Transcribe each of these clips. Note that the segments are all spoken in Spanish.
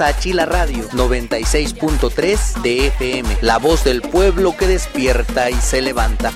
A Chila Radio 96.3 de FM, la voz del pueblo que despierta y se levanta.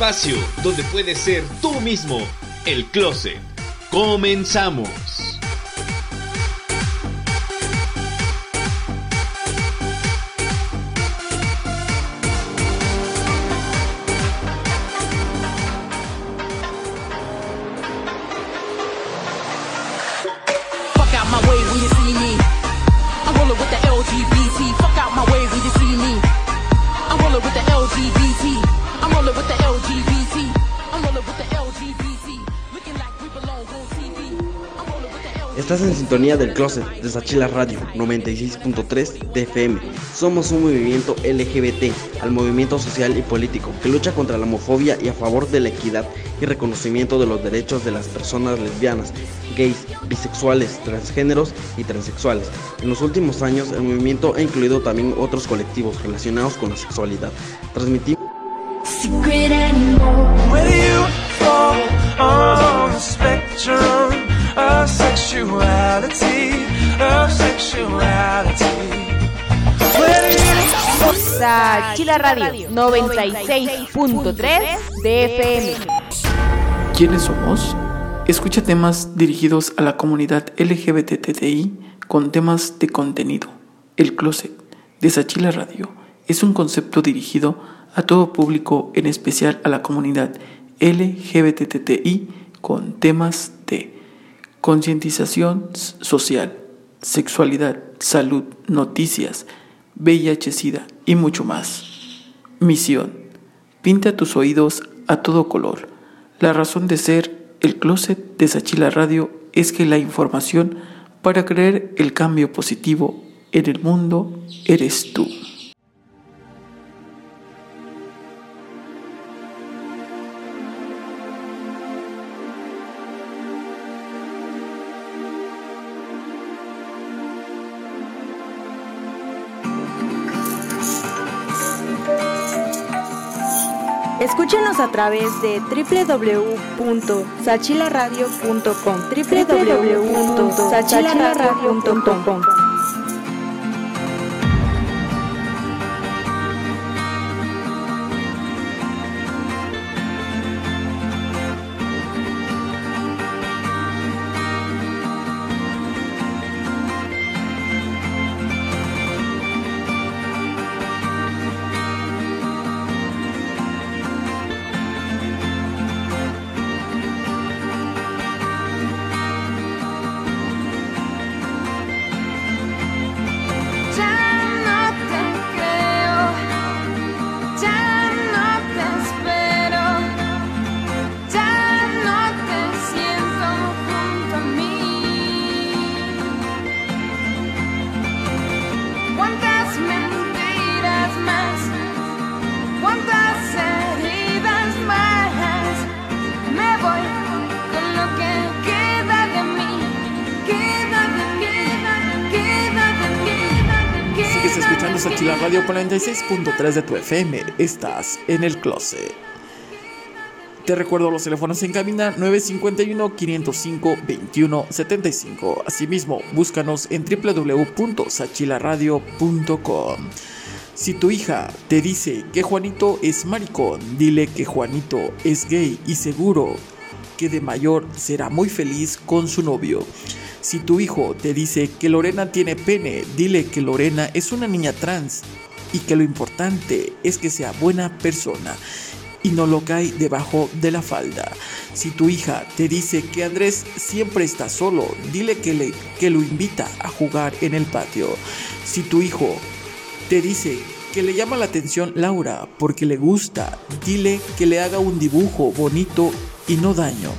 Espacio donde puedes ser tú mismo, el closet. Comenzamos. Sintonía del Closet de Sachila Radio 96.3 de FM. Somos un movimiento LGBT, al movimiento social y político que lucha contra la homofobia y a favor de la equidad y reconocimiento de los derechos de las personas lesbianas, gays, bisexuales, transgéneros y transexuales. En los últimos años, el movimiento ha incluido también otros colectivos relacionados con la sexualidad. Transmitimos. Chila Radio 96.3 de FM. ¿Quiénes somos? Escucha temas dirigidos a la comunidad LGBTTI con temas de contenido. El Closet de Sachila Radio es un concepto dirigido a todo público, en especial a la comunidad LGBTTI con temas de concientización social, sexualidad, salud, noticias, VIH-Sida y mucho más. Misión. Pinta tus oídos a todo color. La razón de ser el closet de Sachila Radio es que la información para creer el cambio positivo en el mundo eres tú. Escúchenos a través de www.sachilaradio.com www.sachilaradio.com 46.3 de tu FM. Estás en el closet. Te recuerdo los teléfonos en cabina 951-505-2175. Asimismo, búscanos en www.sachilaradio.com. Si tu hija te dice que Juanito es maricón, dile que Juanito es gay y seguro que de mayor será muy feliz con su novio. Si tu hijo te dice que Lorena tiene pene, dile que Lorena es una niña trans y que lo importante es que sea buena persona y no lo cae debajo de la falda. Si tu hija te dice que Andrés siempre está solo, dile que, le, que lo invita a jugar en el patio. Si tu hijo te dice que le llama la atención Laura porque le gusta, dile que le haga un dibujo bonito y no daño.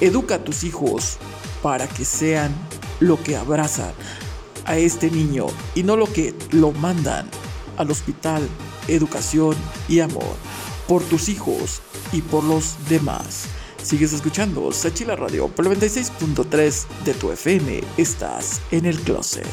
Educa a tus hijos para que sean lo que abrazan a este niño y no lo que lo mandan al hospital, educación y amor por tus hijos y por los demás. Sigues escuchando Sachila Radio por 96.3 de tu FM. Estás en el closet.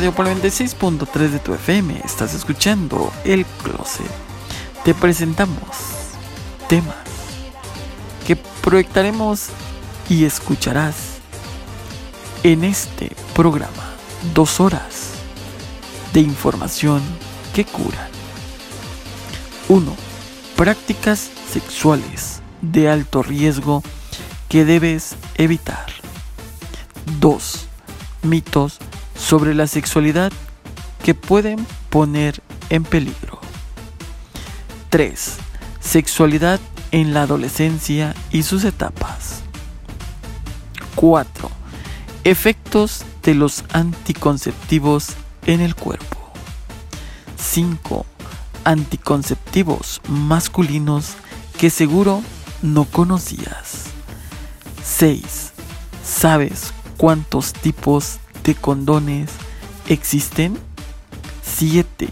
Radio por el 96.3 de tu FM. Estás escuchando El Closet. Te presentamos temas que proyectaremos y escucharás en este programa. Dos horas de información que curan. 1. Prácticas sexuales de alto riesgo que debes evitar. 2. Mitos sobre la sexualidad que pueden poner en peligro. 3. Sexualidad en la adolescencia y sus etapas. 4. Efectos de los anticonceptivos en el cuerpo. 5. Anticonceptivos masculinos que seguro no conocías. 6. ¿Sabes cuántos tipos de condones existen? 7.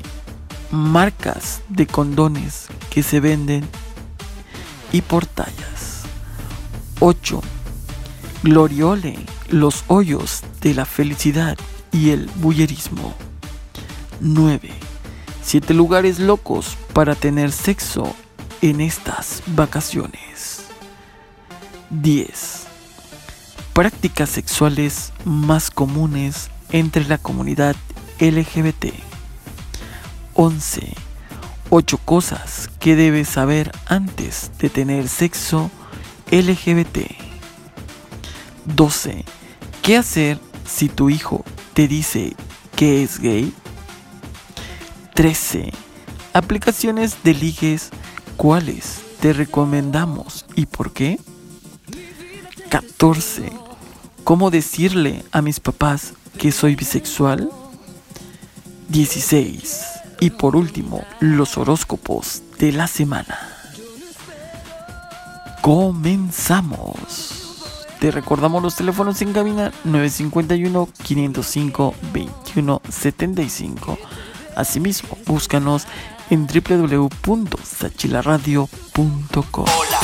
Marcas de condones que se venden y por tallas. 8. Gloriole los hoyos de la felicidad y el bullerismo. 9. 7 lugares locos para tener sexo en estas vacaciones. 10. Prácticas sexuales más comunes entre la comunidad LGBT. 11. 8 cosas que debes saber antes de tener sexo LGBT. 12. ¿Qué hacer si tu hijo te dice que es gay? 13. Aplicaciones de ligues, ¿cuáles te recomendamos y por qué? 14. ¿Cómo decirle a mis papás que soy bisexual? 16. Y por último, los horóscopos de la semana. Comenzamos. Te recordamos los teléfonos en cabina 951-505-2175. Asimismo, búscanos en www.sachilaradio.com. Hola,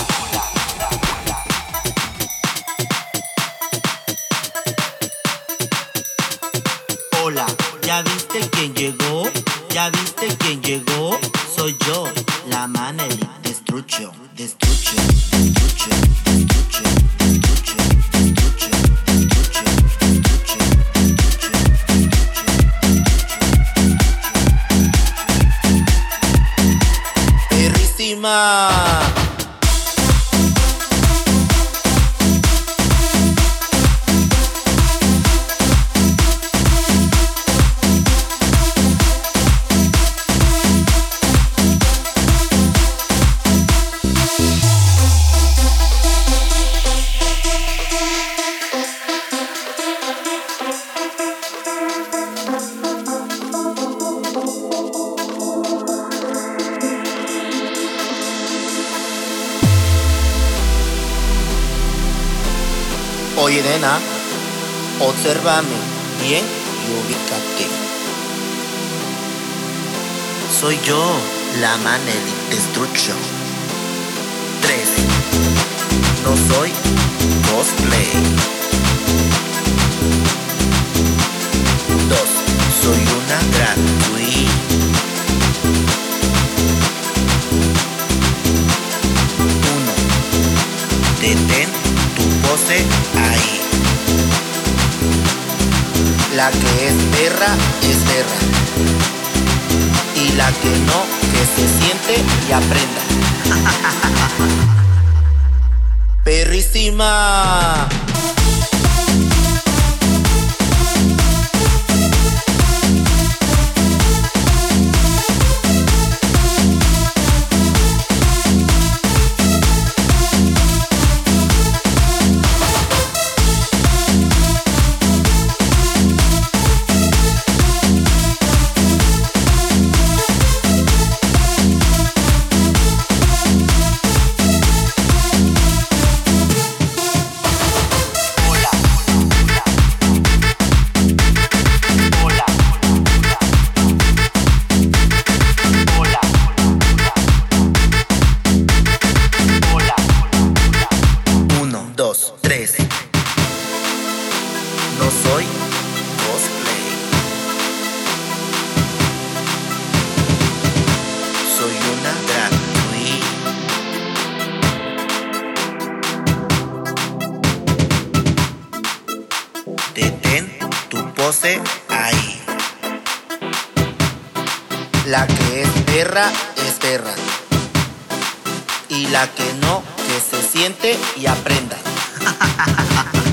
Y la que no, que se siente y aprenda.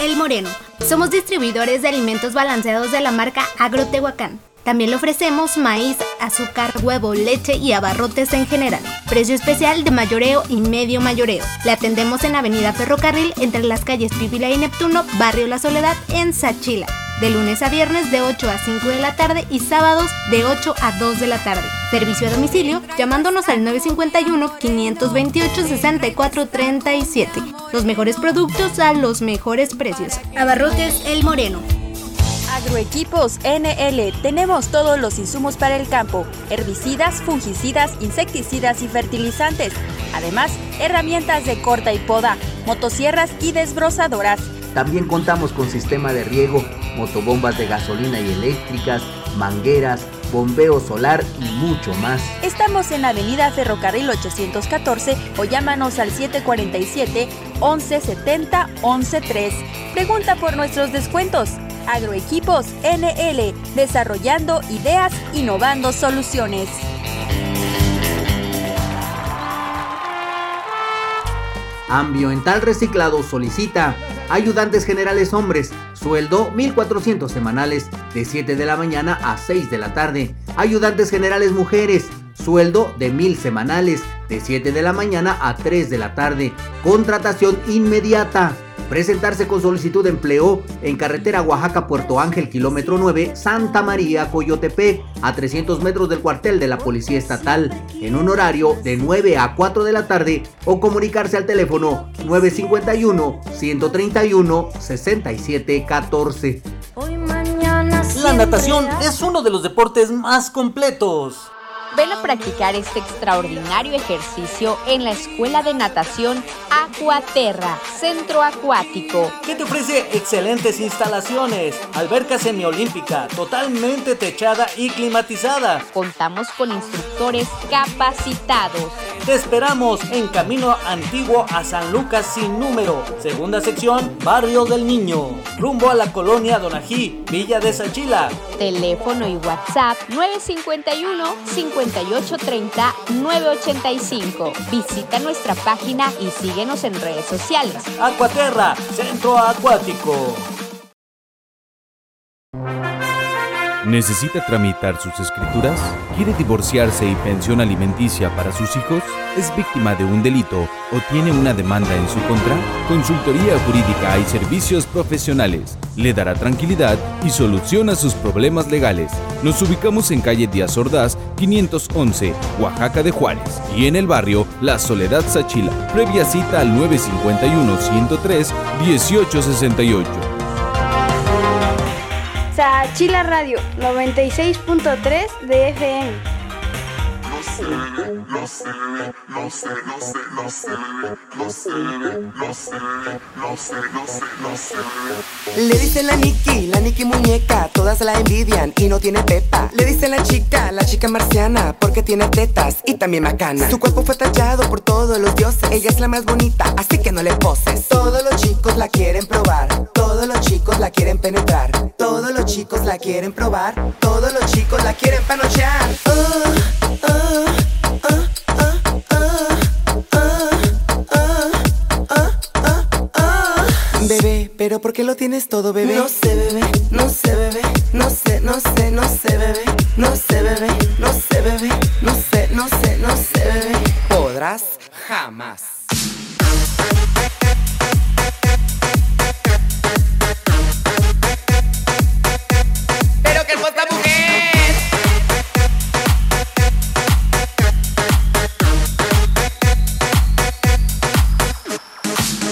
El Moreno. Somos distribuidores de alimentos balanceados de la marca Agrotehuacán. También le ofrecemos maíz, azúcar, huevo, leche y abarrotes en general. Precio especial de mayoreo y medio mayoreo. Le atendemos en Avenida Ferrocarril entre las calles Pípila y Neptuno, Barrio La Soledad, en Sachila. De lunes a viernes de 8 a 5 de la tarde y sábados de 8 a 2 de la tarde. Servicio a domicilio llamándonos al 951-528-6437. Los mejores productos a los mejores precios. Abarrotes El Moreno. Agroequipos NL. Tenemos todos los insumos para el campo: herbicidas, fungicidas, insecticidas y fertilizantes. Además, herramientas de corta y poda, motosierras y desbrozadoras. También contamos con sistema de riego, motobombas de gasolina y eléctricas, mangueras, bombeo solar y mucho más. Estamos en Avenida Ferrocarril 814 o llámanos al 747 1170 113. Pregunta por nuestros descuentos. Agroequipos NL, desarrollando ideas, innovando soluciones. Ambiental Reciclado solicita ayudantes generales hombres, sueldo 1400 semanales de 7 de la mañana a 6 de la tarde. Ayudantes generales mujeres, sueldo de 1000 semanales de 7 de la mañana a 3 de la tarde. Contratación inmediata. Presentarse con solicitud de empleo en carretera Oaxaca-Puerto Ángel, kilómetro 9, Santa María, Coyotepec, a 300 metros del cuartel de la Policía Estatal, en un horario de 9 a 4 de la tarde o comunicarse al teléfono 951-131-6714. La natación es uno de los deportes más completos. Ven a practicar este extraordinario ejercicio en la Escuela de Natación Aquaterra, Centro Acuático. que te ofrece excelentes instalaciones, alberca semiolímpica, totalmente techada y climatizada. Contamos con instructores capacitados. Te esperamos en Camino Antiguo a San Lucas sin número, segunda sección, Barrio del Niño, rumbo a la colonia Donají, Villa de Sachila. Teléfono y WhatsApp 951 5830 985. Visita nuestra página y síguenos en redes sociales. Acuaterra, Centro Acuático. ¿Necesita tramitar sus escrituras? ¿Quiere divorciarse y pensión alimenticia para sus hijos? ¿Es víctima de un delito o tiene una demanda en su contra? Consultoría Jurídica y Servicios Profesionales le dará tranquilidad y solución a sus problemas legales. Nos ubicamos en calle Díaz Ordaz, 511, Oaxaca de Juárez, y en el barrio La Soledad Sachila. Previa cita al 951 103 1868. Sachila Radio 96.3 de FM. Le dice la Nikki, la Nikki muñeca, todas la envidian y no tiene pepa. Le dice la chica, la chica marciana, porque tiene tetas y también macana. Su cuerpo fue tallado por todos los dioses, ella es la más bonita, así que no le poses. Todos los chicos la quieren probar, todos los chicos la quieren penetrar, todos los chicos la quieren probar, todos los chicos la quieren panochear. Oh, oh. Bebé, pero ¿por qué lo tienes todo, bebé? No sé, bebé, no sé, bebé, no sé, no sé, no sé, bebé, no sé, bebé, no sé, bebé, no sé, no sé, no sé, bebé. Podrás jamás. Pero que hermosa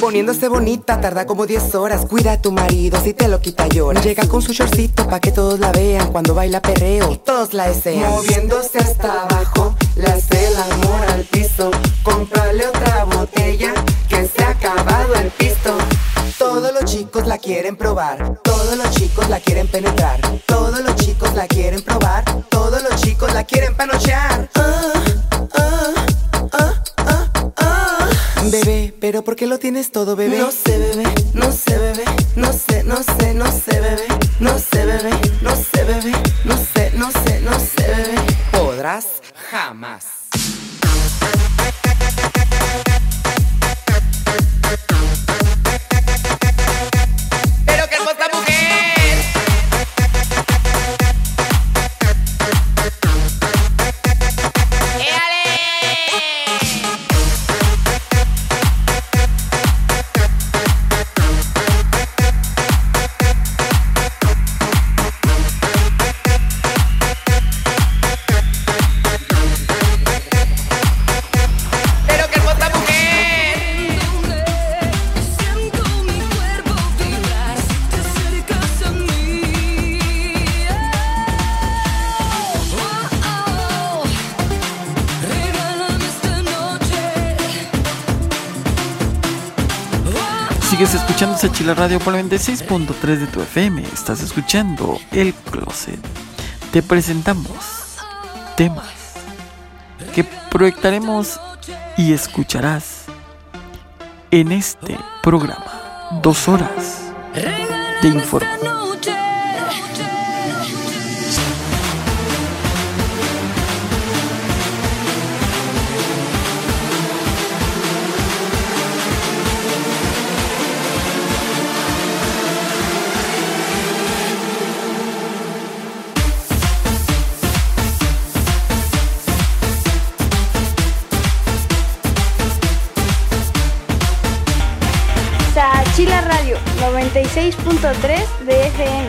Poniéndose bonita, tarda como 10 horas. Cuida a tu marido, si te lo quita llora. Llega con su shortcito pa' que todos la vean. Cuando baila perreo, todos la desean. Moviéndose hasta abajo, le hace el amor al piso. Cómprale otra botella, que se ha acabado el pisto. Todos los chicos la quieren probar, todos los chicos la quieren penetrar, todos los chicos la quieren probar, todos los chicos la quieren panochear. Ah, ah, ah. Bebé, pero ¿por qué lo tienes todo, bebé? No sé, bebé, no sé, bebé, no sé, no sé, no sé, bebé, no sé, bebé, no sé, bebé, no sé, no sé, no sé, bebé. Podrás jamás. Escuchando Sachila Radio por el 96.3 de tu FM. Estás escuchando El Closet. Te presentamos temas que proyectaremos y escucharás en este programa. Dos horas de información. 96.3 de FM.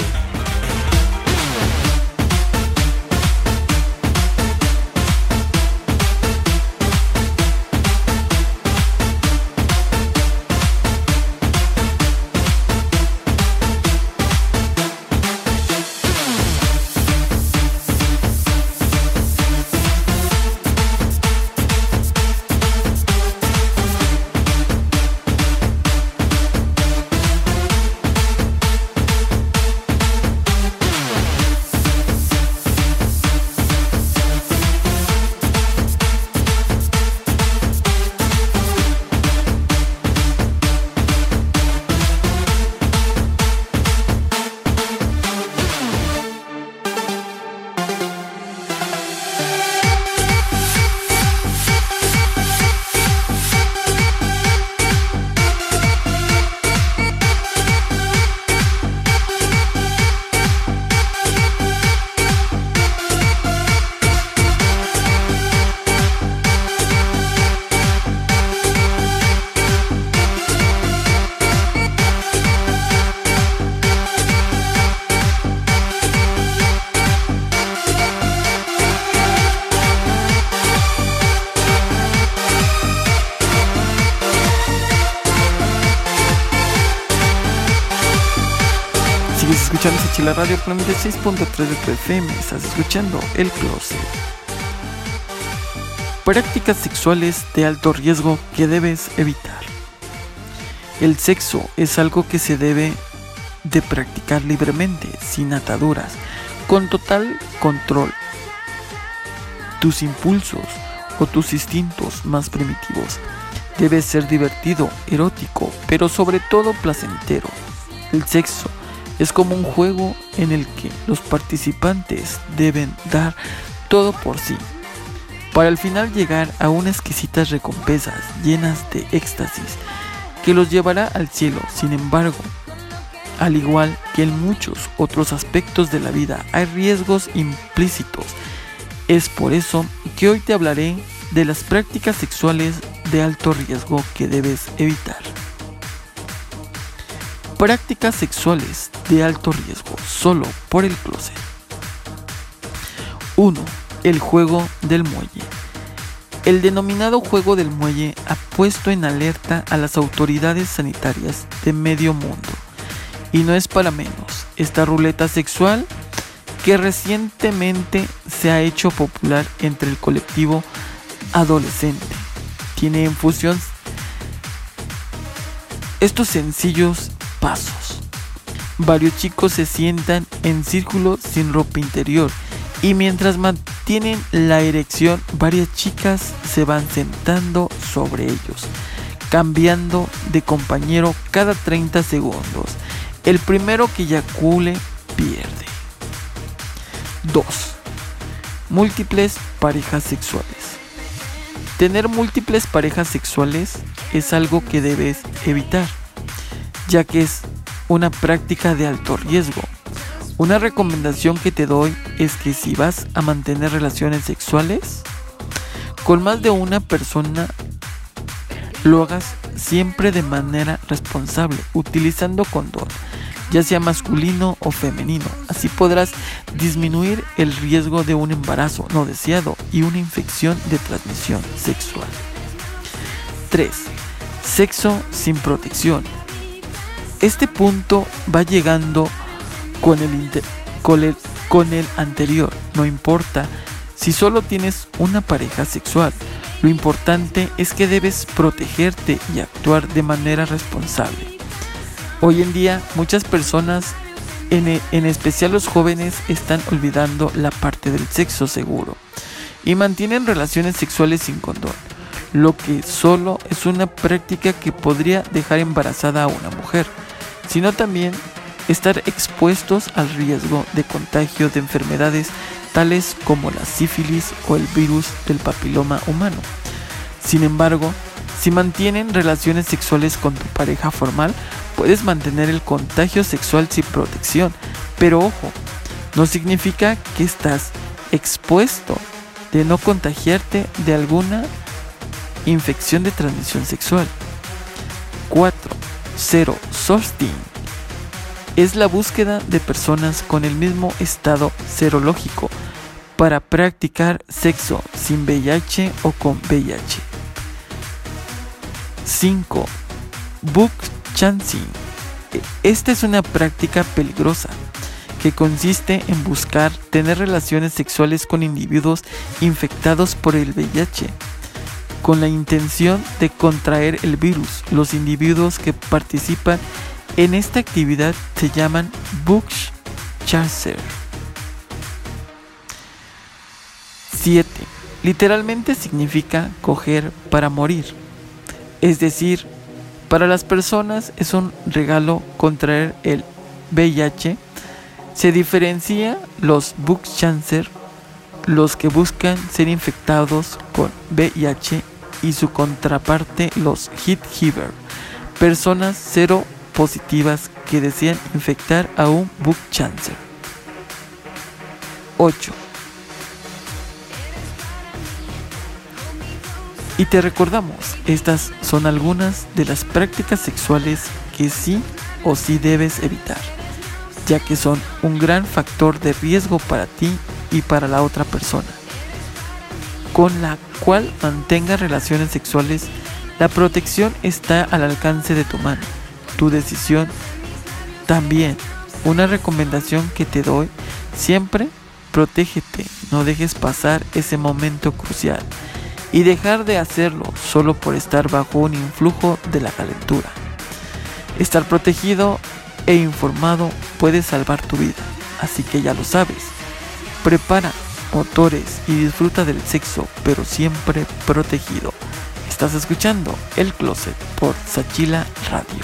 96.3 de FM estás escuchando El Closet. Prácticas sexuales de alto riesgo que debes evitar. El sexo es algo que se debe de practicar libremente, sin ataduras, con total control. Tus impulsos o tus instintos más primitivos debe ser divertido, erótico, pero sobre todo placentero. El sexo es como un juego en el que los participantes deben dar todo por sí, para al final llegar a unas exquisitas recompensas llenas de éxtasis que los llevará al cielo. Sin embargo, al igual que en muchos otros aspectos de la vida, hay riesgos implícitos. Es por eso que hoy te hablaré de las prácticas sexuales de alto riesgo que debes evitar. Prácticas sexuales de alto riesgo solo por el closet. 1. El juego del muelle. El denominado juego del muelle ha puesto en alerta a las autoridades sanitarias de medio mundo. Y no es para menos, esta ruleta sexual que recientemente se ha hecho popular entre el colectivo adolescente. Tiene en fusión estos sencillos pasos. Varios chicos se sientan en círculo sin ropa interior y mientras mantienen la erección, varias chicas se van sentando sobre ellos, cambiando de compañero cada 30 segundos. El primero que eyacule pierde. 2. Múltiples parejas sexuales. Tener múltiples parejas sexuales es algo que debes evitar, ya que es una práctica de alto riesgo. Una recomendación que te doy es que si vas a mantener relaciones sexuales con más de una persona, lo hagas siempre de manera responsable, utilizando condón, ya sea masculino o femenino. Así podrás disminuir el riesgo de un embarazo no deseado y una infección de transmisión sexual. 3. Sexo sin protección. Este punto va llegando con el, anterior. No importa si solo tienes una pareja sexual. Lo importante es que debes protegerte y actuar de manera responsable. Hoy en día muchas personas, en, en, especial los jóvenes, están olvidando la parte del sexo seguro y mantienen relaciones sexuales sin condón, lo que solo es una práctica que podría dejar embarazada a una mujer, sino también estar expuestos al riesgo de contagio de enfermedades tales como la sífilis o el virus del papiloma humano. Sin embargo, si mantienen relaciones sexuales con tu pareja formal, puedes mantener el contagio sexual sin protección. Pero ojo, no significa que estás expuesto de no contagiarte de alguna infección de transmisión sexual. 4. 0. Sosting es la búsqueda de personas con el mismo estado serológico para practicar sexo sin VIH o con VIH. 5. Book chancing. Esta es una práctica peligrosa que consiste en buscar tener relaciones sexuales con individuos infectados por el VIH con la intención de contraer el virus. Los individuos que participan en esta actividad se llaman Bush Chaser. 7. Literalmente significa coger para morir. Es decir, para las personas es un regalo contraer el VIH. Se diferencia los Chancer, los que buscan ser infectados con VIH y su contraparte los Hit Giver, personas cero positivas que desean infectar a un book chancer. 8. Y te recordamos, estas son algunas de las prácticas sexuales que sí o sí debes evitar, ya que son un gran factor de riesgo para ti y para la otra persona, con la cual mantenga relaciones sexuales, la protección está al alcance de tu mano tu decisión también una recomendación que te doy, siempre protégete, no dejes pasar ese momento crucial y dejar de hacerlo solo por estar bajo un influjo de la calentura. Estar protegido e informado puede salvar tu vida, así que ya lo sabes. Prepara motores y disfruta del sexo, pero siempre protegido. Estás escuchando El Closet por Sachila Radio.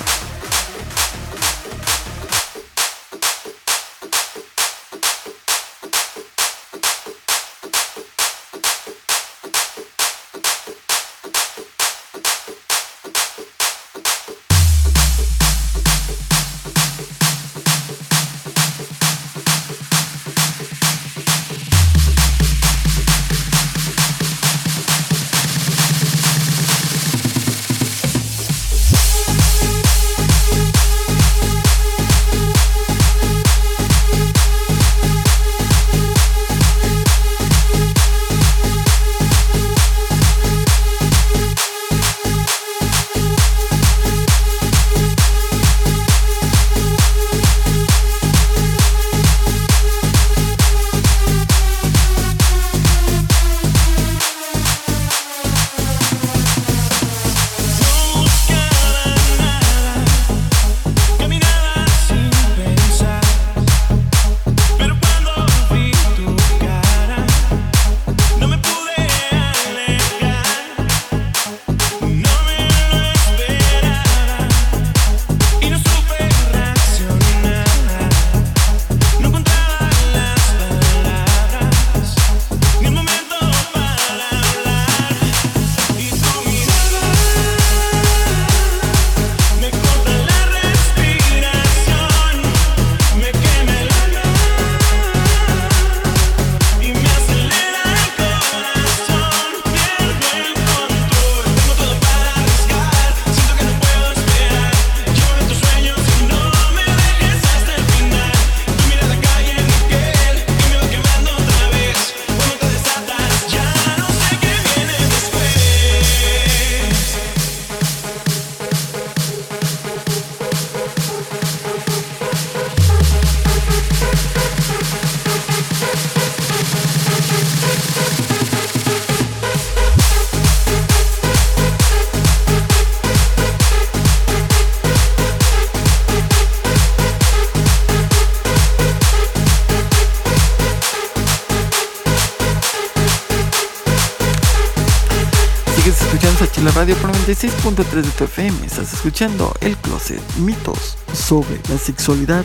96.3 de tu FM. Estás escuchando El Closet, mitos sobre la sexualidad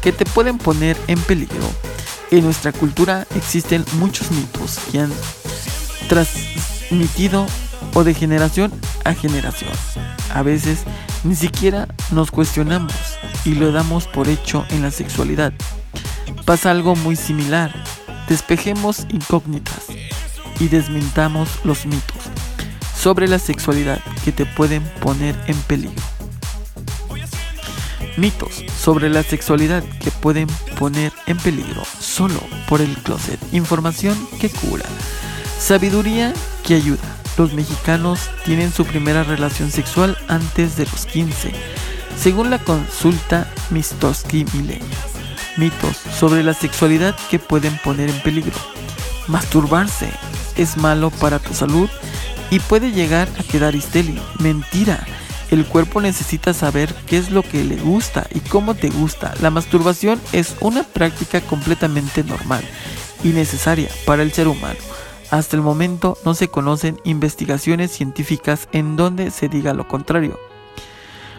que te pueden poner en peligro. En nuestra cultura existen muchos mitos que han transmitido o de generación a generación. A veces ni siquiera nos cuestionamos y lo damos por hecho en la sexualidad. Pasa algo muy similar. Despejemos incógnitas y desmintamos los mitos sobre la sexualidad que te pueden poner en peligro. Mitos sobre la sexualidad que pueden poner en peligro solo por el closet. Información que cura. Sabiduría que ayuda. Los mexicanos tienen su primera relación sexual antes de los 15, según la consulta Mistoski Milenio. Mitos sobre la sexualidad que pueden poner en peligro. Masturbarse es malo para tu salud y puede llegar a quedar histérico. Mentira. El cuerpo necesita saber qué es lo que le gusta y cómo te gusta. La masturbación es una práctica completamente normal y necesaria para el ser humano. Hasta el momento no se conocen investigaciones científicas en donde se diga lo contrario.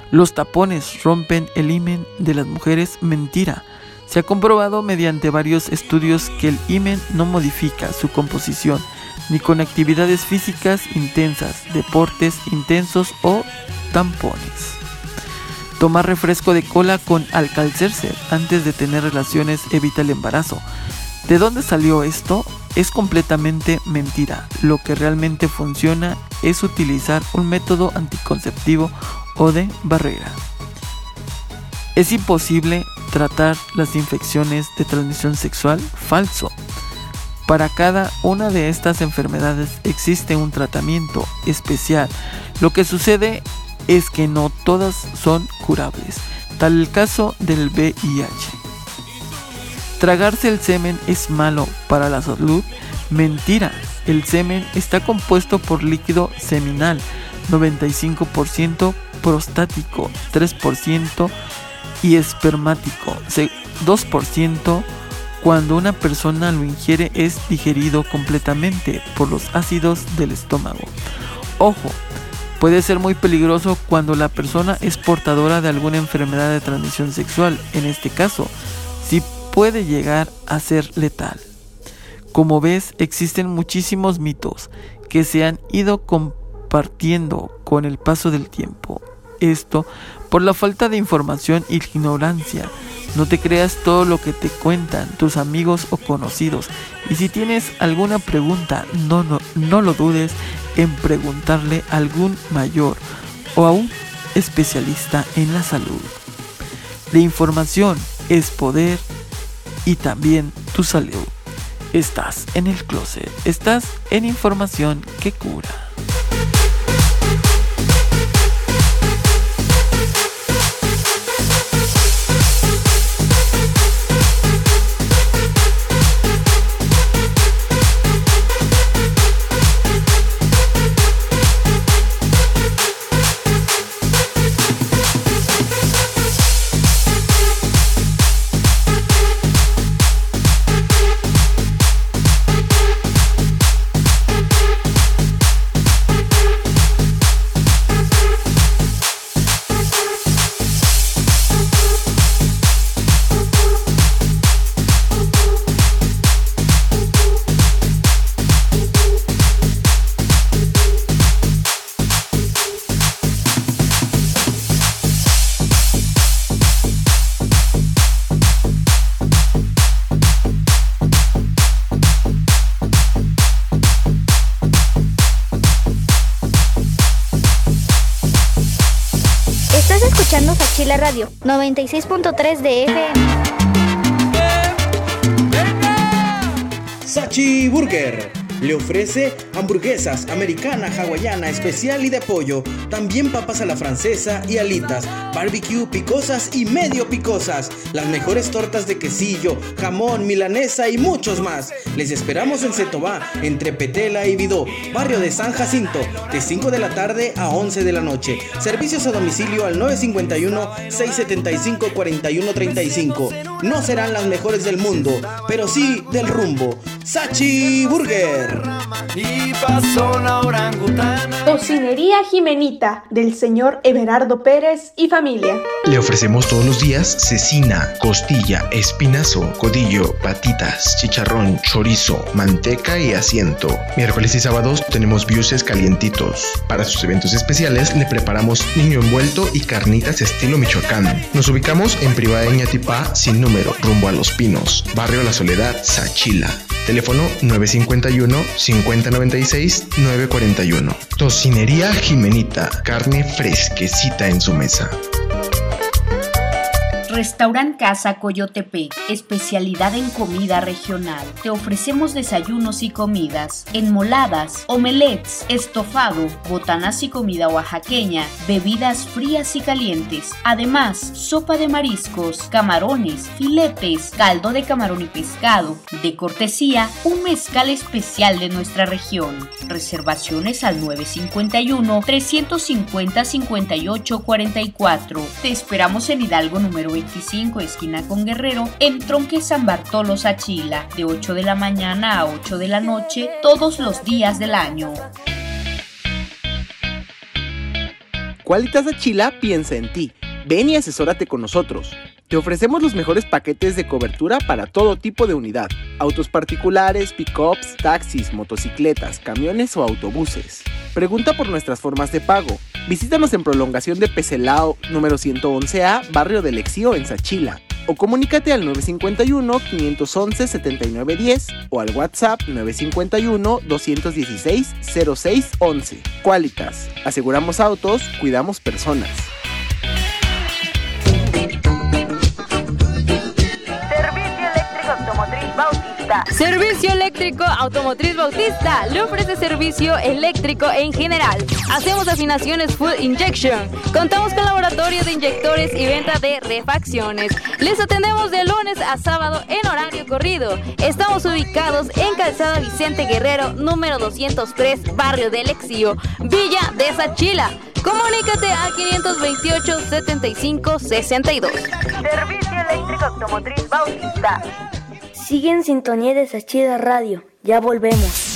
Los tapones rompen el himen de las mujeres. Mentira. Se ha comprobado mediante varios estudios que el himen no modifica su composición ni con actividades físicas intensas, deportes intensos o tampones. Tomar refresco de cola con alcalcercer antes de tener relaciones evita el embarazo. ¿De dónde salió esto? Es completamente mentira. Lo que realmente funciona es utilizar un método anticonceptivo o de barrera. Es imposible tratar las infecciones de transmisión sexual falso. Para cada una de estas enfermedades existe un tratamiento especial. Lo que sucede es que no todas son curables. tal el caso del VIH. Tragarse el semen es malo para la salud. Mentira, el semen está compuesto por líquido seminal, 95% prostático, 3% y espermático, 2% cuando una persona lo ingiere es digerido completamente por los ácidos del estómago. Ojo, puede ser muy peligroso cuando la persona es portadora de alguna enfermedad de transmisión sexual. En este caso, sí puede llegar a ser letal. Como ves, existen muchísimos mitos que se han ido compartiendo con el paso del tiempo. Esto por la falta de información y ignorancia no te creas todo lo que te cuentan tus amigos o conocidos. Y si tienes alguna pregunta, no, no, no lo dudes en preguntarle a algún mayor o a un especialista en la salud. La información es poder y también tu salud. Estás en el closet, estás en información que cura. 96.3 de FM. Sachi Burger le ofrece hamburguesas americana, hawaiana, especial y de pollo, también papas a la francesa y alitas, barbecue, picosas y medio picosas, las mejores tortas de quesillo, jamón, milanesa y muchos más. Les esperamos en Setobá, entre Petela y Vidó, barrio de San Jacinto, de 5 de la tarde a 11 de la noche. Servicios a domicilio al 951-675-4135. No serán las mejores del mundo, pero sí del rumbo. Sachi Burger. Tocinería Jimenita del señor Everardo Pérez y familia. Le ofrecemos todos los días cecina, costilla, espinazo, codillo, patitas, chicharrón, chorizo, manteca y asiento. Miércoles y sábados tenemos biuses calientitos. Para sus eventos especiales le preparamos niño envuelto y carnitas estilo Michoacán. Nos ubicamos en Privada Ñatipá sin número, rumbo a Los Pinos, barrio La Soledad, Sachila. Teléfono 951 5096 941. Tocinería Jimenita, carne fresquecita en su mesa. Restaurant Casa Coyotepe, especialidad en comida regional. Te ofrecemos desayunos y comidas, enmoladas, omelets, estofado, botanas y comida oaxaqueña, bebidas frías y calientes. Además, sopa de mariscos, camarones, filetes, caldo de camarón y pescado. De cortesía, un mezcal especial de nuestra región. Reservaciones al 951 350 58 44. Te esperamos en Hidalgo número 20 25, esquina con Guerrero, en Tronque San Bartolo Sachila, de 8 de la mañana a 8 de la noche, todos los días del año. Qualitas Achila piensa en ti. Ven y asesórate con nosotros. Te ofrecemos los mejores paquetes de cobertura para todo tipo de unidad. Autos particulares, pickups, taxis, motocicletas, camiones o autobuses. Pregunta por nuestras formas de pago. Visítanos en prolongación de Peselao número 111A, barrio del Exío en Sachila. O comunícate al 951-511-7910 o al WhatsApp 951-216-0611. Qualitas. Aseguramos autos, cuidamos personas. Servicio Eléctrico Automotriz Bautista le ofrece servicio eléctrico en general. Hacemos afinaciones Full Injection. Contamos con laboratorio de inyectores y venta de refacciones. Les atendemos de lunes a sábado en horario corrido. Estamos ubicados en Calzada Vicente Guerrero, número 203, barrio del Exío, Villa de Sachila. Comunícate a 528 75 62. Servicio Eléctrico Automotriz Bautista. Sigue en sintonía de Sachida Radio. Ya volvemos.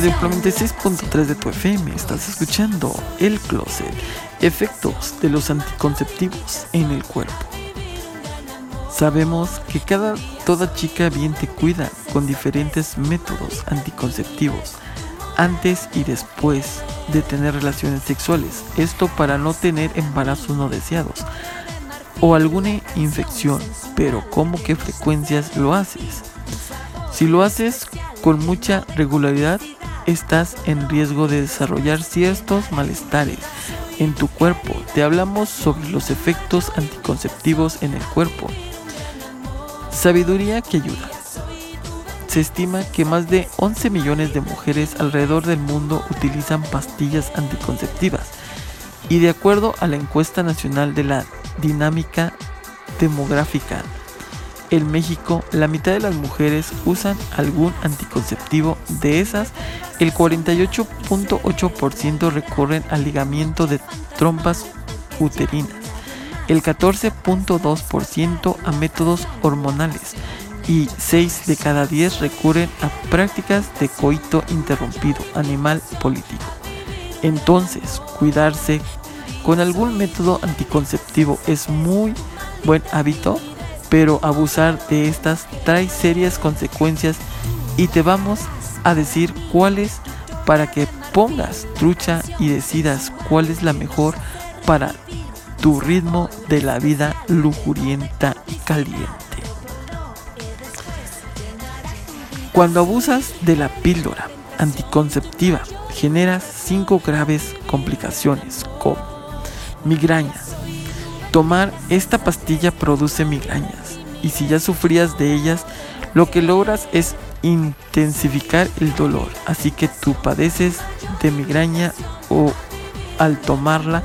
Radio Pro 96.3 de tu FM. Estás escuchando El Closet. Efectos de los anticonceptivos en el cuerpo. Sabemos que cada toda chica bien te cuida con diferentes métodos anticonceptivos antes y después de tener relaciones sexuales. Esto para no tener embarazos no deseados o alguna infección. Pero ¿cómo qué frecuencias lo haces? Si lo haces con mucha regularidad, estás en riesgo de desarrollar ciertos malestares en tu cuerpo. Te hablamos sobre los efectos anticonceptivos en el cuerpo. Sabiduría que ayuda. Se estima que más de 11 millones de mujeres alrededor del mundo utilizan pastillas anticonceptivas. Y de acuerdo a la encuesta nacional de la dinámica demográfica, en México la mitad de las mujeres usan algún anticonceptivo. De esas, el 48.8% recurren al ligamiento de trompas uterinas, el 14.2% a métodos hormonales y 6 de cada 10 recurren a prácticas de coito interrumpido animal político. Entonces, cuidarse con algún método anticonceptivo es muy buen hábito, pero abusar de estas trae serias consecuencias y te vamos a decir cuáles para que pongas trucha y decidas cuál es la mejor para tu ritmo de la vida lujurienta y caliente. Cuando abusas de la píldora anticonceptiva, generas cinco graves complicaciones como migrañas. Tomar esta pastilla produce migrañas y si ya sufrías de ellas, lo que logras es intensificar el dolor. Así que tú padeces de migraña o al tomarla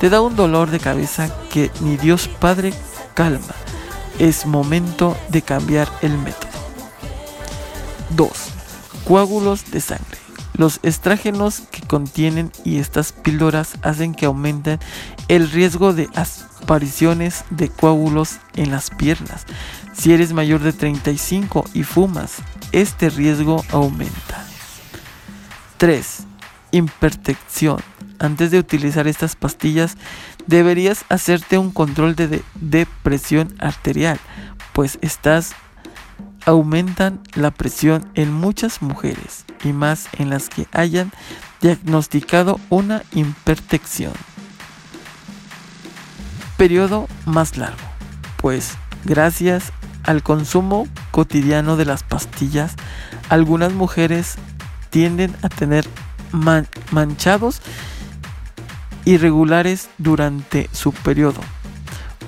te da un dolor de cabeza que ni Dios Padre calma. Es momento de cambiar el método. 2. Coágulos de sangre. Los estrágenos que contienen y estas píldoras hacen que aumenten el riesgo de apariciones de coágulos en las piernas. Si eres mayor de 35 y fumas, este riesgo aumenta. 3. Hipertensión. Antes de utilizar estas pastillas, deberías hacerte un control de, de, de presión arterial, pues estas aumentan la presión en muchas mujeres y más en las que hayan diagnosticado una hipertensión. Periodo más largo, pues gracias al consumo cotidiano de las pastillas, algunas mujeres tienden a tener man manchados irregulares durante su periodo,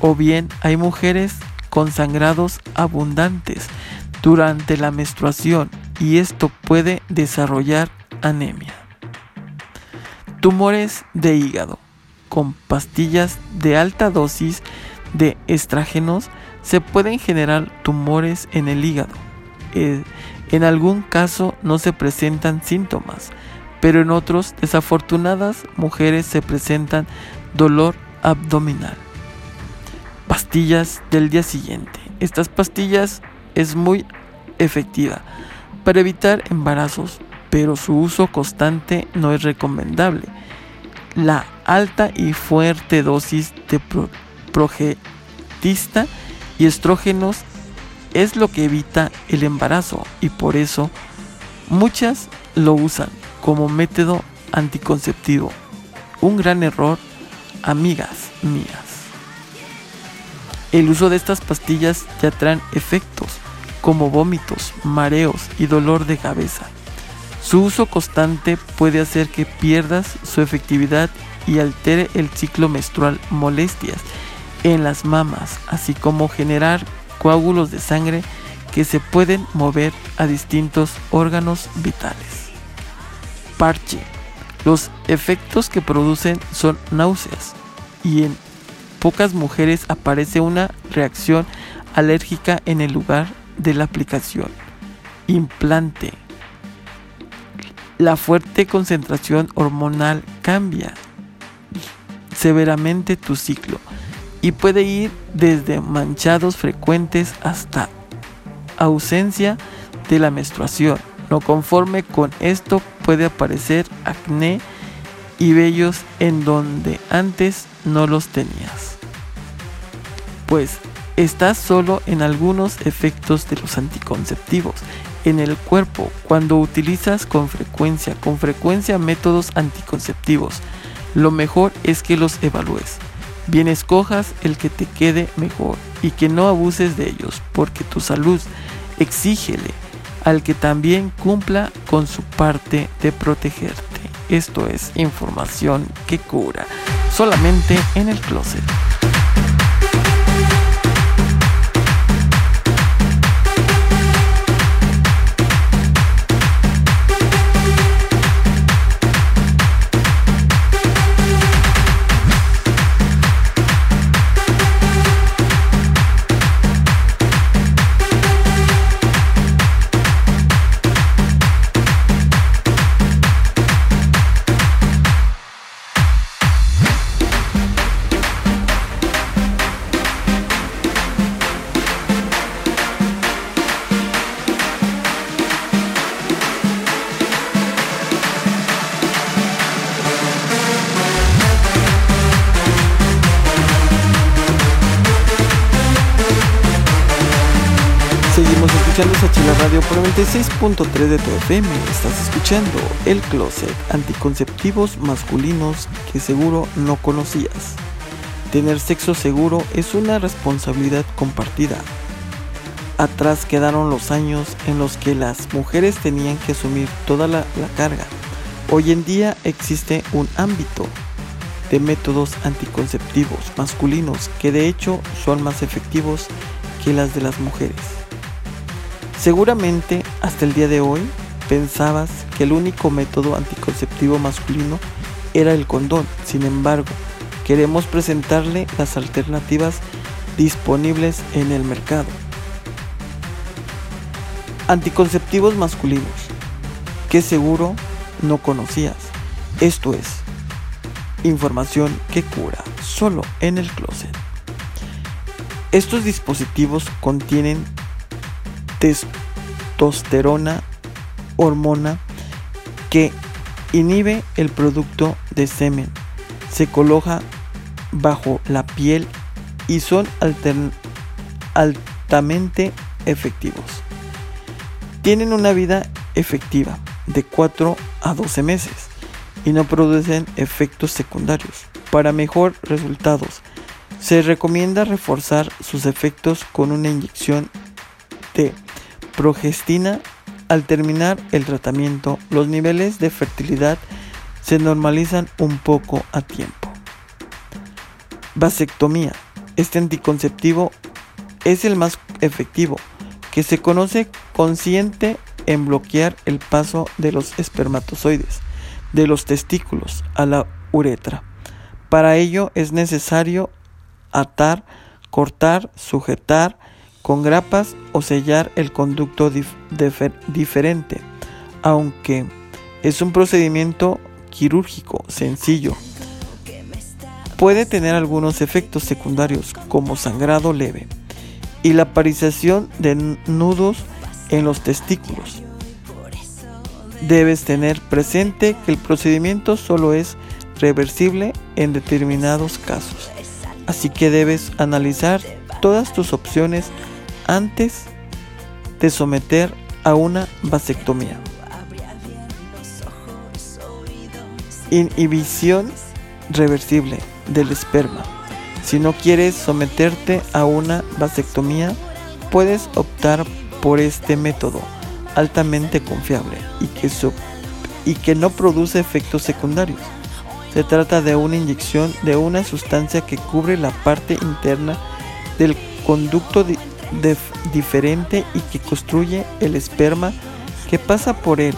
o bien hay mujeres con sangrados abundantes durante la menstruación y esto puede desarrollar anemia. Tumores de hígado. Con pastillas de alta dosis de estrágenos se pueden generar tumores en el hígado. Eh, en algún caso no se presentan síntomas, pero en otros desafortunadas mujeres se presentan dolor abdominal. Pastillas del día siguiente. Estas pastillas es muy efectiva para evitar embarazos, pero su uso constante no es recomendable. La alta y fuerte dosis de progetista y estrógenos es lo que evita el embarazo y por eso muchas lo usan como método anticonceptivo. Un gran error, amigas mías. El uso de estas pastillas ya traen efectos como vómitos, mareos y dolor de cabeza. Su uso constante puede hacer que pierdas su efectividad y altere el ciclo menstrual, molestias en las mamas, así como generar coágulos de sangre que se pueden mover a distintos órganos vitales. Parche. Los efectos que producen son náuseas y en pocas mujeres aparece una reacción alérgica en el lugar de la aplicación. Implante. La fuerte concentración hormonal cambia severamente tu ciclo y puede ir desde manchados frecuentes hasta ausencia de la menstruación. No conforme con esto puede aparecer acné y vellos en donde antes no los tenías. Pues estás solo en algunos efectos de los anticonceptivos en el cuerpo cuando utilizas con frecuencia, con frecuencia métodos anticonceptivos. Lo mejor es que los evalúes. Bien escojas el que te quede mejor y que no abuses de ellos, porque tu salud exígele al que también cumpla con su parte de protegerte. Esto es información que cura, solamente en el closet. Escuchando la Radio por 96.3 de tu FM. Estás escuchando El Closet, anticonceptivos masculinos que seguro no conocías. Tener sexo seguro es una responsabilidad compartida. Atrás quedaron los años en los que las mujeres tenían que asumir toda la, la carga. Hoy en día existe un ámbito de métodos anticonceptivos masculinos que de hecho son más efectivos que las de las mujeres. Seguramente hasta el día de hoy pensabas que el único método anticonceptivo masculino era el condón. Sin embargo, queremos presentarle las alternativas disponibles en el mercado. Anticonceptivos masculinos, que seguro no conocías. Esto es información que cura, solo en el closet. Estos dispositivos contienen testosterona, hormona que inhibe el producto de semen. Se coloca bajo la piel y son altamente efectivos. Tienen una vida efectiva de 4 a 12 meses y no producen efectos secundarios. Para mejor resultados, se recomienda reforzar sus efectos con una inyección de progestina, al terminar el tratamiento, los niveles de fertilidad se normalizan un poco a tiempo. Vasectomía. Este anticonceptivo es el más efectivo, que se conoce consciente en bloquear el paso de los espermatozoides de los testículos a la uretra. Para ello es necesario atar, cortar, sujetar, con grapas o sellar el conducto diferente, aunque es un procedimiento quirúrgico sencillo. Puede tener algunos efectos secundarios como sangrado leve y la aparición de nudos en los testículos. debes tener presente que el procedimiento solo es reversible en determinados casos. Así que debes analizar todas tus opciones antes de someter a una vasectomía. Inhibición reversible del esperma. Si no quieres someterte a una vasectomía, puedes optar por este método altamente confiable y que, no produce efectos secundarios. Se trata de una inyección de una sustancia que cubre la parte interna del conducto diferente y que construye el esperma que pasa por él.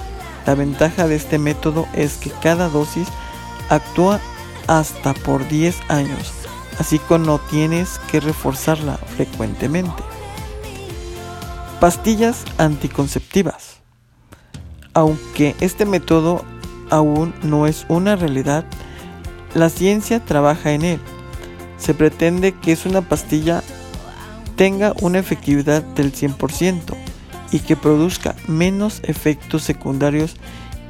La ventaja de este método es que cada dosis actúa hasta por 10 años, así que no tienes que reforzarla frecuentemente. Pastillas anticonceptivas. Aunque este método aún no es una realidad, la ciencia trabaja en él. Se pretende que es una pastilla tenga una efectividad del 100% y que produzca menos efectos secundarios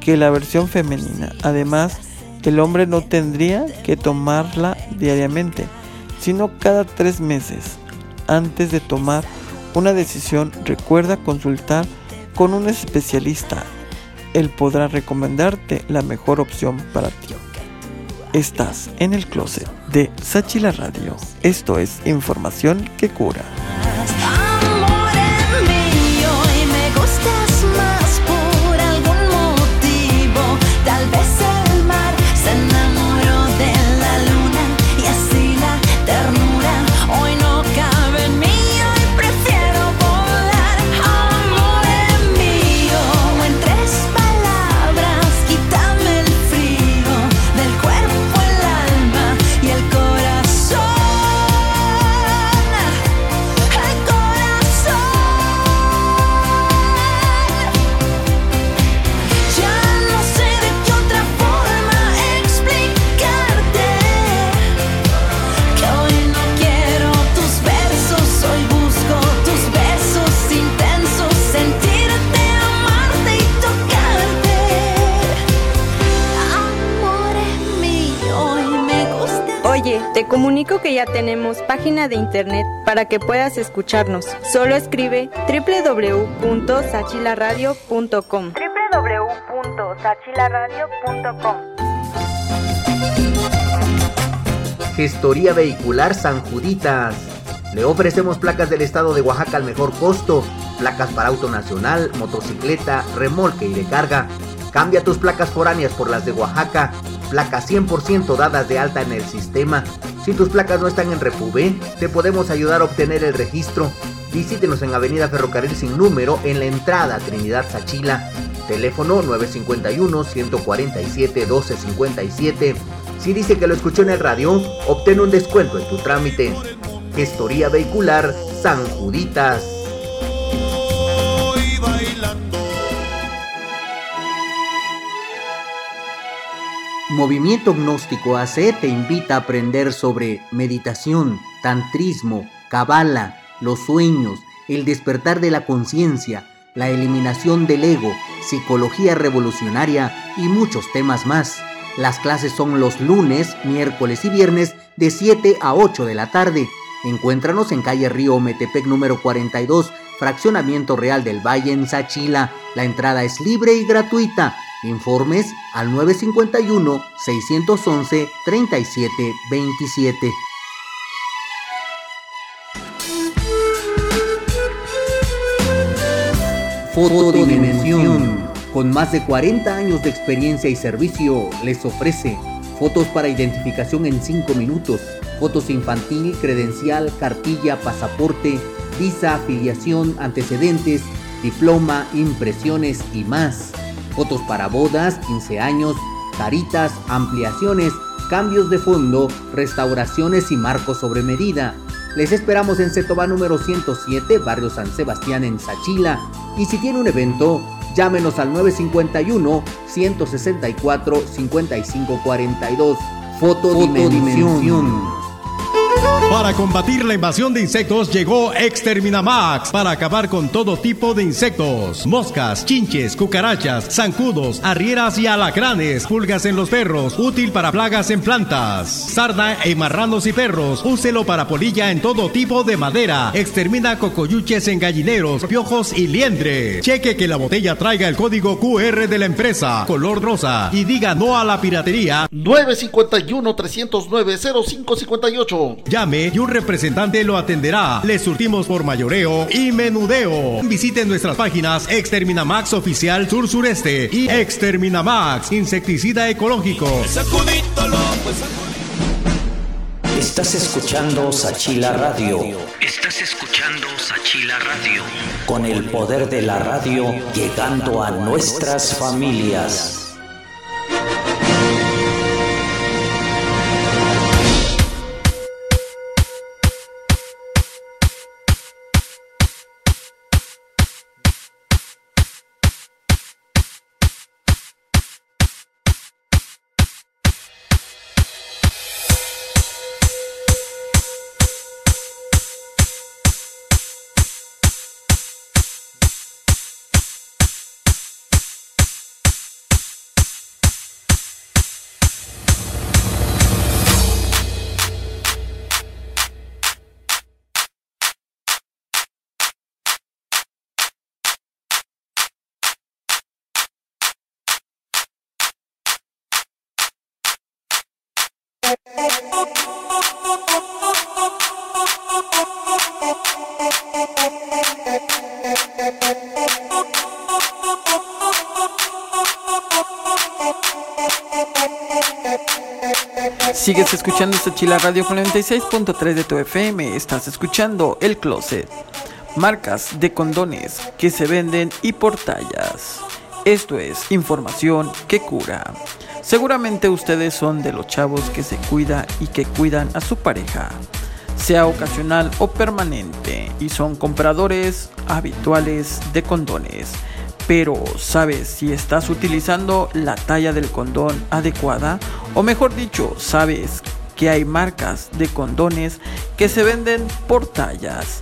que la versión femenina. Además, el hombre no tendría que tomarla diariamente, sino cada tres meses. Antes de tomar una decisión, recuerda consultar con un especialista. Él podrá recomendarte la mejor opción para ti. Estás en el closet de Sachila Radio. Esto es información que cura. Comunico que ya tenemos página de internet para que puedas escucharnos. Solo escribe www.sachilaradio.com. www.sachilaradio.com. Gestoría Vehicular San Juditas. Le ofrecemos placas del estado de Oaxaca al mejor costo. Placas para auto nacional, motocicleta, remolque y de carga. Cambia tus placas foráneas por las de Oaxaca placas 100% dadas de alta en el sistema. Si tus placas no están en Repubé, te podemos ayudar a obtener el registro. Visítenos en Avenida Ferrocarril sin número en la entrada Trinidad Sachila. Teléfono 951-147-1257. Si dice que lo escuchó en el radio, obtén un descuento en tu trámite. Gestoría Vehicular San Juditas. Movimiento Gnóstico AC te invita a aprender sobre meditación, tantrismo, cabala, los sueños, el despertar de la conciencia, la eliminación del ego, psicología revolucionaria y muchos temas más. Las clases son los lunes, miércoles y viernes de 7 a 8 de la tarde. Encuéntranos en calle Río Metepec número 42, fraccionamiento Real del Valle en Sachila. La entrada es libre y gratuita. Informes al 951-611-3727. Fotodimensión, con más de 40 años de experiencia y servicio, les ofrece fotos para identificación en 5 minutos, fotos infantil, credencial, cartilla, pasaporte, visa, afiliación, antecedentes, diploma, impresiones y más fotos para bodas, 15 años, caritas, ampliaciones, cambios de fondo, restauraciones y marcos sobre medida. Les esperamos en Cetoba número 107, barrio San Sebastián en Sachila. Y si tiene un evento, llámenos al 951 164 5542. Fotodimensión. Fotodimensión. Para combatir la invasión de insectos llegó Exterminamax para acabar con todo tipo de insectos, moscas, chinches, cucarachas, zancudos, arrieras y alacranes, pulgas en los perros, útil para plagas en plantas, sarda en marranos y perros, úselo para polilla en todo tipo de madera, extermina cocoyuches en gallineros, piojos y liendres. Cheque que la botella traiga el código QR de la empresa, color rosa, y diga no a la piratería. 951 309 0558. Llame y un representante lo atenderá. Les surtimos por mayoreo y menudeo. Visiten nuestras páginas Exterminamax Oficial Sur Sureste y Exterminamax Insecticida Ecológico. Estás escuchando Sachila Radio. Estás escuchando Sachila Radio. Con el poder de la radio llegando a nuestras familias. Sigues escuchando esta chila radio con 96.3 de tu FM. Estás escuchando El Closet. Marcas de condones que se venden y por tallas. Esto es información que cura. Seguramente ustedes son de los chavos que se cuida y que cuidan a su pareja, sea ocasional o permanente, y son compradores habituales de condones. Pero, ¿sabes si estás utilizando la talla del condón adecuada? O mejor dicho, ¿sabes que hay marcas de condones que se venden por tallas?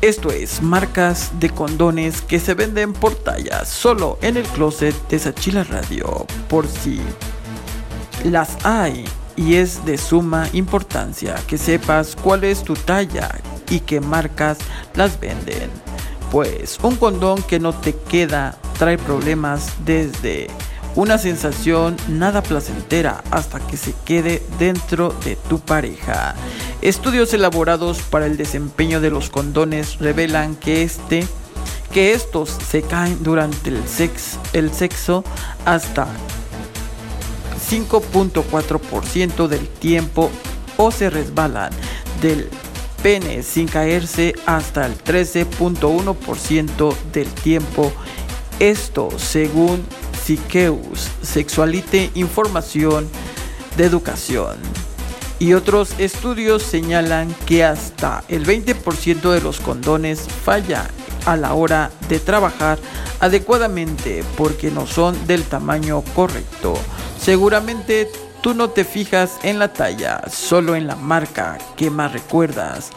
Esto es marcas de condones que se venden por tallas solo en el closet de Sachila Radio. Por si las hay y es de suma importancia que sepas cuál es tu talla y qué marcas las venden. Pues un condón que no te queda trae problemas desde una sensación nada placentera hasta que se quede dentro de tu pareja. Estudios elaborados para el desempeño de los condones revelan que este que estos se caen durante el, sex, el sexo hasta 5.4% del tiempo o se resbalan del pene sin caerse hasta el 13.1% del tiempo. Esto según Siqueus, Sexualite Información de Educación. Y otros estudios señalan que hasta el 20% de los condones falla a la hora de trabajar adecuadamente porque no son del tamaño correcto. Seguramente tú no te fijas en la talla, solo en la marca que más recuerdas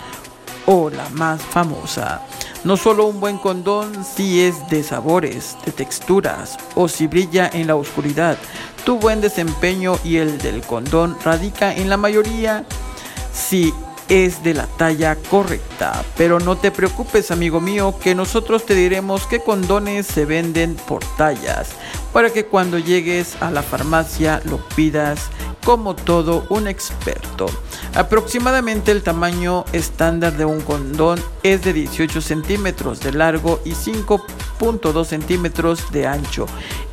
o la más famosa. No solo un buen condón si es de sabores, de texturas o si brilla en la oscuridad. Tu buen desempeño y el del condón radica en la mayoría si es de la talla correcta. Pero no te preocupes amigo mío que nosotros te diremos qué condones se venden por tallas para que cuando llegues a la farmacia lo pidas como todo un experto. Aproximadamente el tamaño estándar de un condón es de 18 centímetros de largo y 5.2 centímetros de ancho,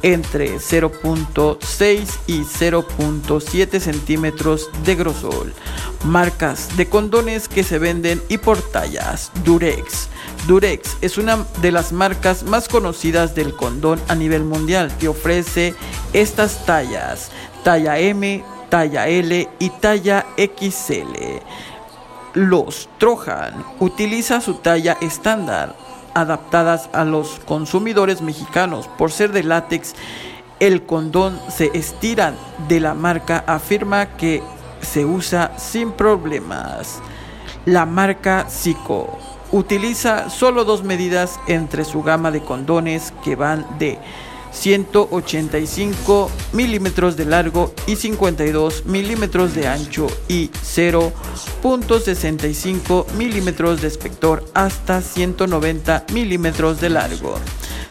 entre 0.6 y 0.7 centímetros de grosor. Marcas de condones que se venden y por tallas. Durex. Durex es una de las marcas más conocidas del condón a nivel mundial que ofrece estas tallas. Talla M, talla L y talla XL. Los Trojan utiliza su talla estándar, adaptadas a los consumidores mexicanos por ser de látex. El condón se estira de la marca afirma que se usa sin problemas. La marca Zico utiliza solo dos medidas entre su gama de condones que van de 185 milímetros de largo y 52 milímetros de ancho y 0.65 milímetros de espector hasta 190 milímetros de largo.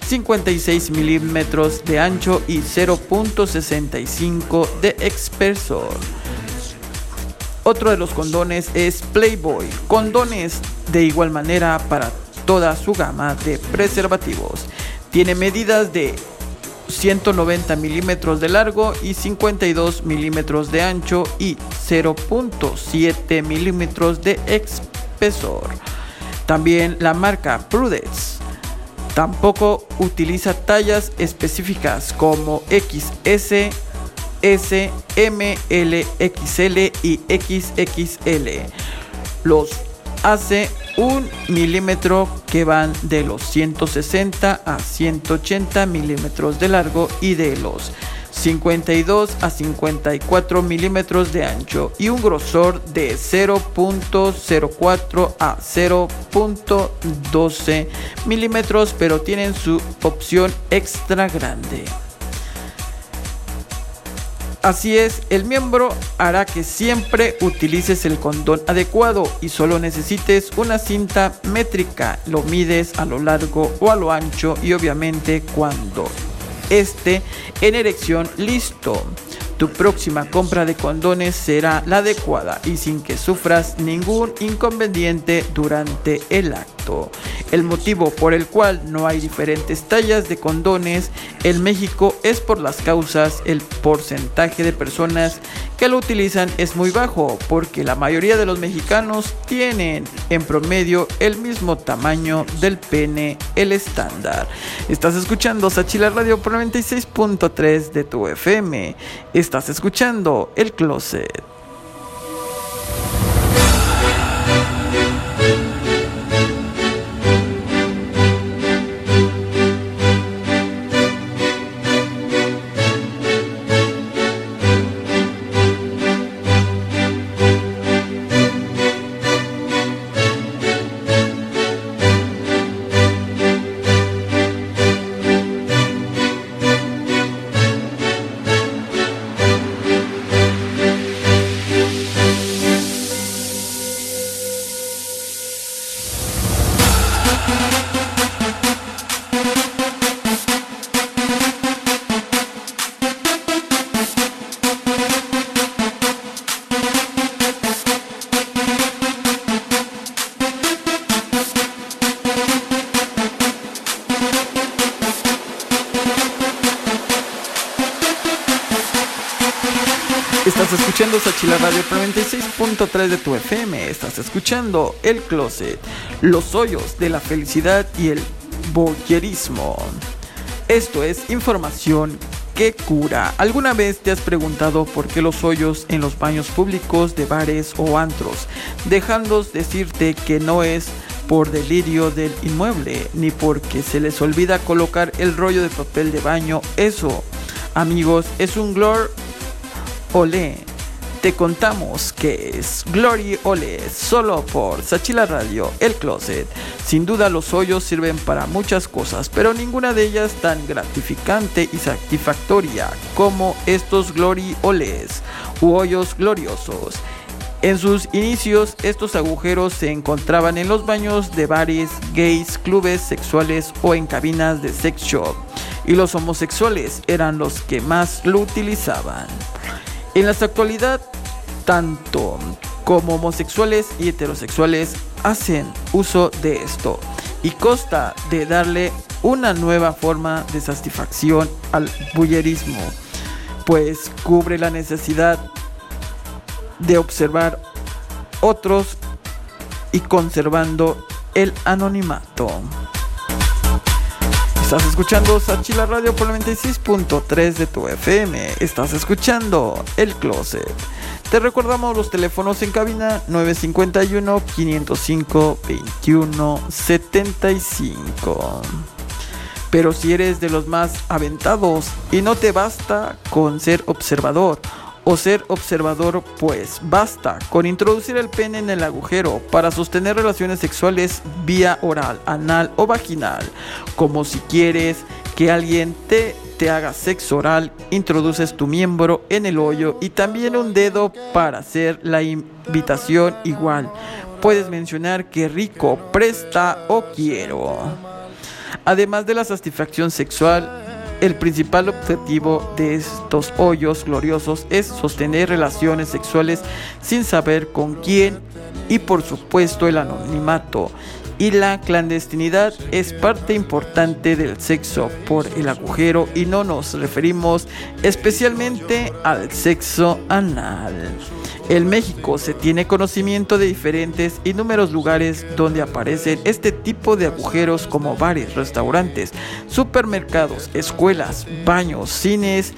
56 milímetros de ancho y 0.65 de espesor. Otro de los condones es Playboy, condones de igual manera para toda su gama de preservativos. Tiene medidas de 190 milímetros de largo y 52 milímetros de ancho y 0.7 milímetros de espesor. También la marca Prudence tampoco utiliza tallas específicas como XS, S, M, L, XL y XXL. Los hace un milímetro que van de los 160 a 180 milímetros de largo y de los 52 a 54 milímetros de ancho y un grosor de 0.04 a 0.12 milímetros pero tienen su opción extra grande. Así es, el miembro hará que siempre utilices el condón adecuado y solo necesites una cinta métrica. Lo mides a lo largo o a lo ancho y obviamente cuando esté en erección listo. Tu próxima compra de condones será la adecuada y sin que sufras ningún inconveniente durante el acto. El motivo por el cual no hay diferentes tallas de condones en México es por las causas, el porcentaje de personas que lo utilizan es muy bajo porque la mayoría de los mexicanos tienen en promedio el mismo tamaño del pene, el estándar. Estás escuchando Sachila Radio por 96.3 de tu FM. Estás escuchando El Closet. Escuchando El Closet, los hoyos de la felicidad y el boyerismo. Esto es información que cura. ¿Alguna vez te has preguntado por qué los hoyos en los baños públicos de bares o antros? Dejando decirte que no es por delirio del inmueble, ni porque se les olvida colocar el rollo de papel de baño. Eso, amigos, es un glor Olé. Te contamos que es Glory Ole solo por Sachila Radio, El Closet. Sin duda los hoyos sirven para muchas cosas, pero ninguna de ellas tan gratificante y satisfactoria como estos Glory Oles u hoyos gloriosos. En sus inicios, estos agujeros se encontraban en los baños de bares, gays, clubes sexuales o en cabinas de sex shop, y los homosexuales eran los que más lo utilizaban. En la actualidad, tanto como homosexuales y heterosexuales hacen uso de esto y consta de darle una nueva forma de satisfacción al bullerismo, pues cubre la necesidad de observar otros y conservando el anonimato. Estás escuchando Sachila Radio por 96.3 de tu FM. Estás escuchando El Closet. Te recordamos los teléfonos en cabina 951 505 2175. Pero si eres de los más aventados y no te basta con ser observador o ser observador, pues basta con introducir el pene en el agujero para sostener relaciones sexuales vía oral, anal o vaginal. Como si quieres que alguien te, te haga sexo oral, introduces tu miembro en el hoyo y también un dedo para hacer la invitación igual. Puedes mencionar que rico, presta o quiero. Además de la satisfacción sexual, el principal objetivo de estos hoyos gloriosos es sostener relaciones sexuales sin saber con quién y por supuesto el anonimato. Y la clandestinidad es parte importante del sexo por el agujero y no nos referimos especialmente al sexo anal. En México se tiene conocimiento de diferentes y números lugares donde aparecen este tipo de agujeros como bares, restaurantes, supermercados, escuelas, baños, cines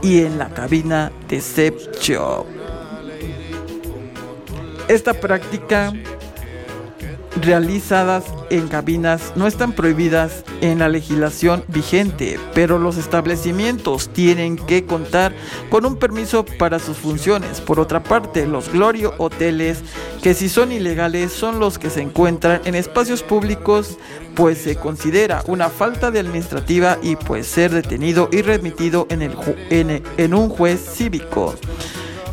y en la cabina de Sex Shop. Esta práctica realizadas en cabinas no están prohibidas en la legislación vigente, pero los establecimientos tienen que contar con un permiso para sus funciones. Por otra parte, los Glorio Hoteles, que si son ilegales, son los que se encuentran en espacios públicos, pues se considera una falta de administrativa y puede ser detenido y remitido en, el en, en un juez cívico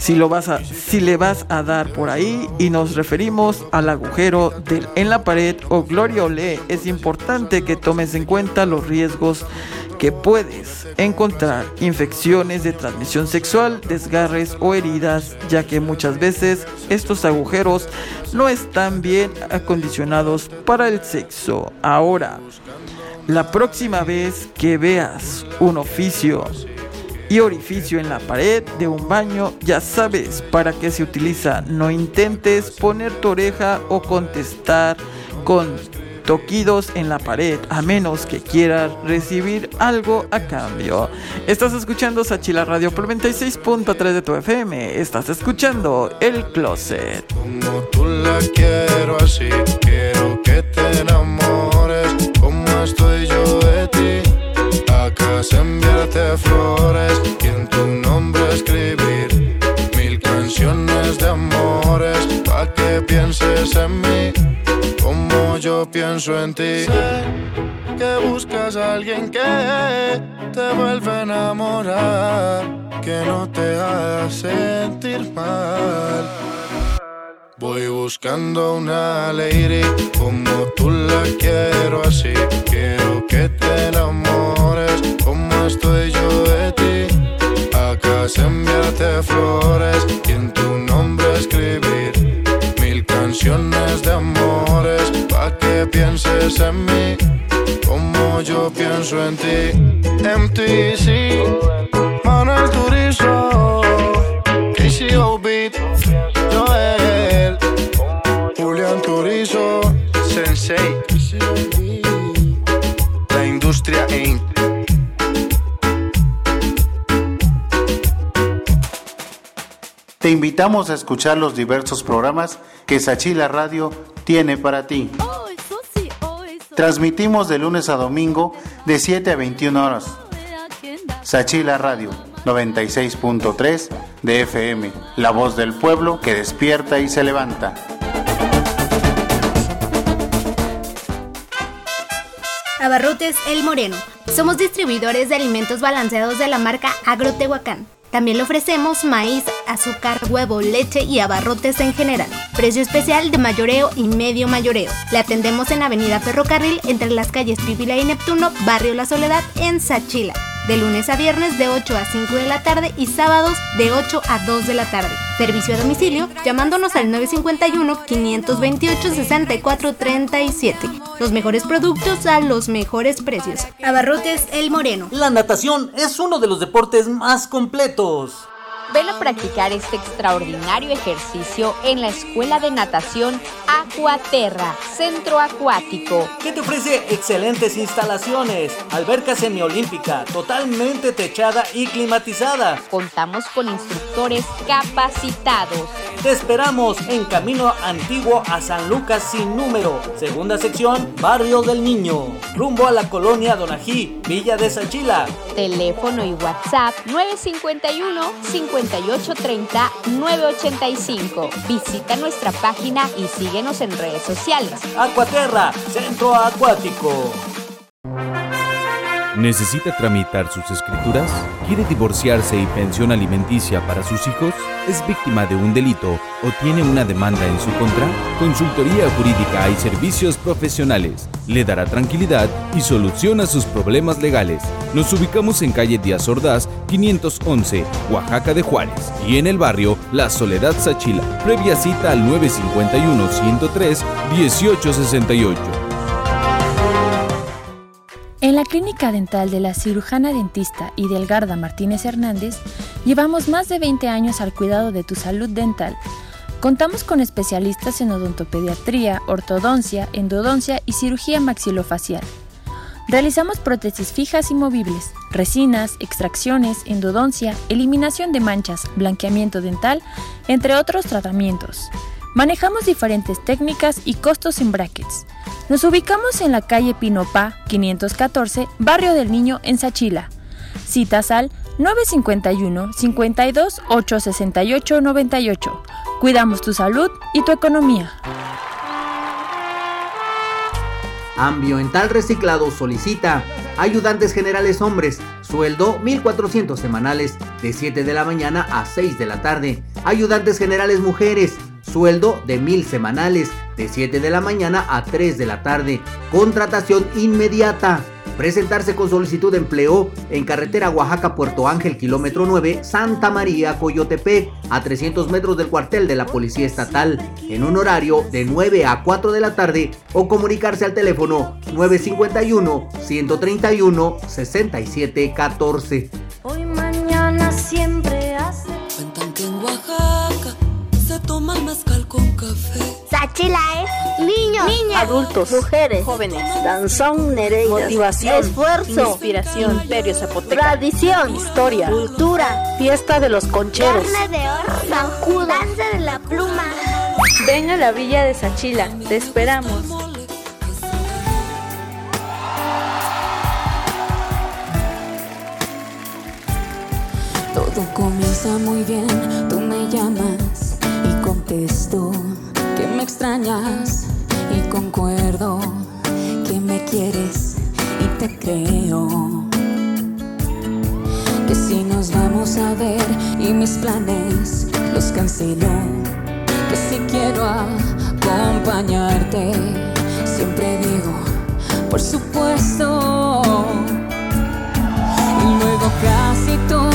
si, lo vas a, si le vas a dar por ahí y nos referimos al agujero en la pared o gloria olé, es importante que tomes en cuenta los riesgos que puedes encontrar infecciones de transmisión sexual, desgarres o heridas, ya que muchas veces estos agujeros no están bien acondicionados para el sexo. Ahora, la próxima vez que veas un oficio y orificio en la pared de un baño, ya sabes para qué se utiliza. No intentes poner tu oreja o contestar con toquidos en la pared, a menos que quieras recibir algo a cambio. Estás escuchando Sachila Radio por 96.3 de tu FM. Estás escuchando El Closet. Como tú la quiero así, quiero que te enamores. Sé que buscas a alguien que te vuelve a enamorar, que no te haga sentir mal. Voy buscando una lady como tú la quiero así. Quiero que te enamores como estoy yo de ti. Acá enviarte flores y en tu nombre escribir canciones de amores pa' que pienses en mí como yo pienso en ti. MTC, Manuel Turizo, KCO Beat, Joel, Julián Turizo, Sensei, la industria Inc. Te invitamos a escuchar los diversos programas que Sachila Radio tiene para ti. Transmitimos de lunes a domingo de 7 a 21 horas. Sachila Radio 96.3 de FM, la voz del pueblo que despierta y se levanta. Abarrotes El Moreno. Somos distribuidores de alimentos balanceados de la marca Agrotehuacán. También le ofrecemos maíz, azúcar, huevo, leche y abarrotes en general. Precio especial de mayoreo y medio mayoreo. Le atendemos en Avenida Ferrocarril entre las calles Pípila y Neptuno, Barrio La Soledad, en Sachila. De lunes a viernes de 8 a 5 de la tarde y sábados de 8 a 2 de la tarde. Servicio a domicilio llamándonos al 951-528-6437. Los mejores productos a los mejores precios. Abarrotes El Moreno. La natación es uno de los deportes más completos. Ven a practicar este extraordinario ejercicio en la Escuela de Natación Aquaterra, Centro Acuático. que te ofrece excelentes instalaciones, alberca semiolímpica, totalmente techada y climatizada. Contamos con instructores capacitados. Te esperamos en Camino Antiguo a San Lucas sin número, segunda sección, Barrio del Niño, rumbo a la colonia Donají, Villa de Sachila. Teléfono y WhatsApp 951 50 5830-985. Visita nuestra página y síguenos en redes sociales. Acuaterra, centro acuático. ¿Necesita tramitar sus escrituras? ¿Quiere divorciarse y pensión alimenticia para sus hijos? ¿Es víctima de un delito o tiene una demanda en su contra? Consultoría Jurídica y Servicios Profesionales le dará tranquilidad y solución a sus problemas legales. Nos ubicamos en calle Díaz Ordaz, 511, Oaxaca de Juárez, y en el barrio La Soledad Sachila. Previa cita al 951-103-1868. En la clínica dental de la cirujana dentista y Garda Martínez Hernández, llevamos más de 20 años al cuidado de tu salud dental. Contamos con especialistas en odontopediatría, ortodoncia, endodoncia y cirugía maxilofacial. Realizamos prótesis fijas y movibles, resinas, extracciones, endodoncia, eliminación de manchas, blanqueamiento dental, entre otros tratamientos. Manejamos diferentes técnicas y costos en brackets. Nos ubicamos en la calle Pinopá 514, Barrio del Niño, en Sachila. Citas al 951 52 868 98. Cuidamos tu salud y tu economía. Ambioental Reciclado solicita ayudantes generales hombres, sueldo 1400 semanales de 7 de la mañana a 6 de la tarde. Ayudantes generales mujeres, sueldo de 1000 semanales de 7 de la mañana a 3 de la tarde. Contratación inmediata. Presentarse con solicitud de empleo en carretera Oaxaca-Puerto Ángel, kilómetro 9, Santa María, Coyotepec, a 300 metros del cuartel de la Policía Estatal, en un horario de 9 a 4 de la tarde o comunicarse al teléfono 951-131-6714. Sachila es niños, niñas, adultos, mujeres, jóvenes, danzón, nereidas, motivación, esfuerzo, inspiración, imperio zapoteca, tradición, historia, cultura, fiesta de los concheros, carne de oro, zancudo, danza de la pluma. Ven a la villa de Sachila, te esperamos. Todo comienza muy bien, tú me llamas y contesto extrañas y concuerdo que me quieres y te creo. Que si nos vamos a ver y mis planes los cancelo, que si quiero acompañarte, siempre digo, por supuesto. Y luego casi todo.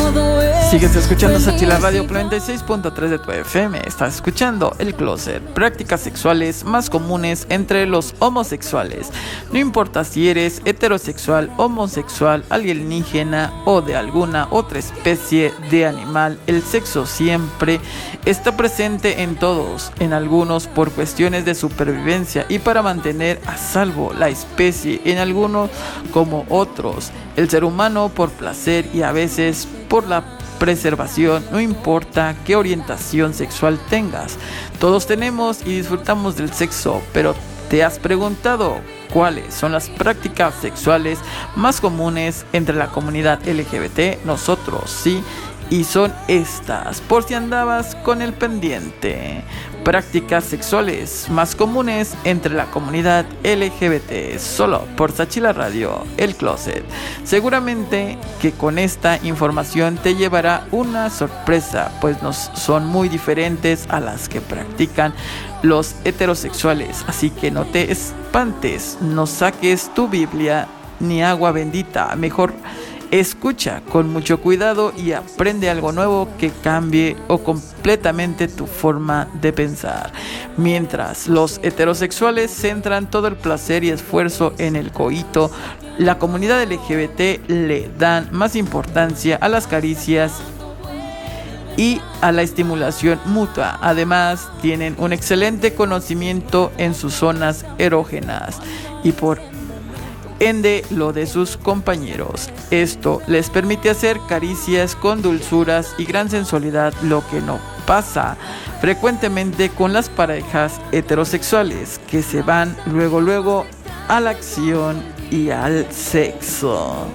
Sigues escuchando Sachila Radio y 96.3 de tu FM. Estás escuchando El Closet, prácticas sexuales más comunes entre los homosexuales. No importa si eres heterosexual, homosexual, alienígena o de alguna otra especie de animal, el sexo siempre está presente en todos, en algunos por cuestiones de supervivencia y para mantener a salvo la especie, en algunos como otros. El ser humano por placer y a veces por la preservación, no importa qué orientación sexual tengas. Todos tenemos y disfrutamos del sexo, pero ¿te has preguntado cuáles son las prácticas sexuales más comunes entre la comunidad LGBT? Nosotros sí. Y son estas, por si andabas con el pendiente. Prácticas sexuales más comunes entre la comunidad LGBT, solo por Sachila Radio, El Closet. Seguramente que con esta información te llevará una sorpresa, pues nos son muy diferentes a las que practican los heterosexuales. Así que no te espantes, no saques tu Biblia ni agua bendita, mejor Escucha con mucho cuidado y aprende algo nuevo que cambie o completamente tu forma de pensar. Mientras los heterosexuales centran todo el placer y esfuerzo en el coito, la comunidad LGBT le dan más importancia a las caricias y a la estimulación mutua. Además, tienen un excelente conocimiento en sus zonas erógenas y por ende lo de sus compañeros. Esto les permite hacer caricias con dulzuras y gran sensualidad, lo que no pasa frecuentemente con las parejas heterosexuales que se van luego luego a la acción y al sexo.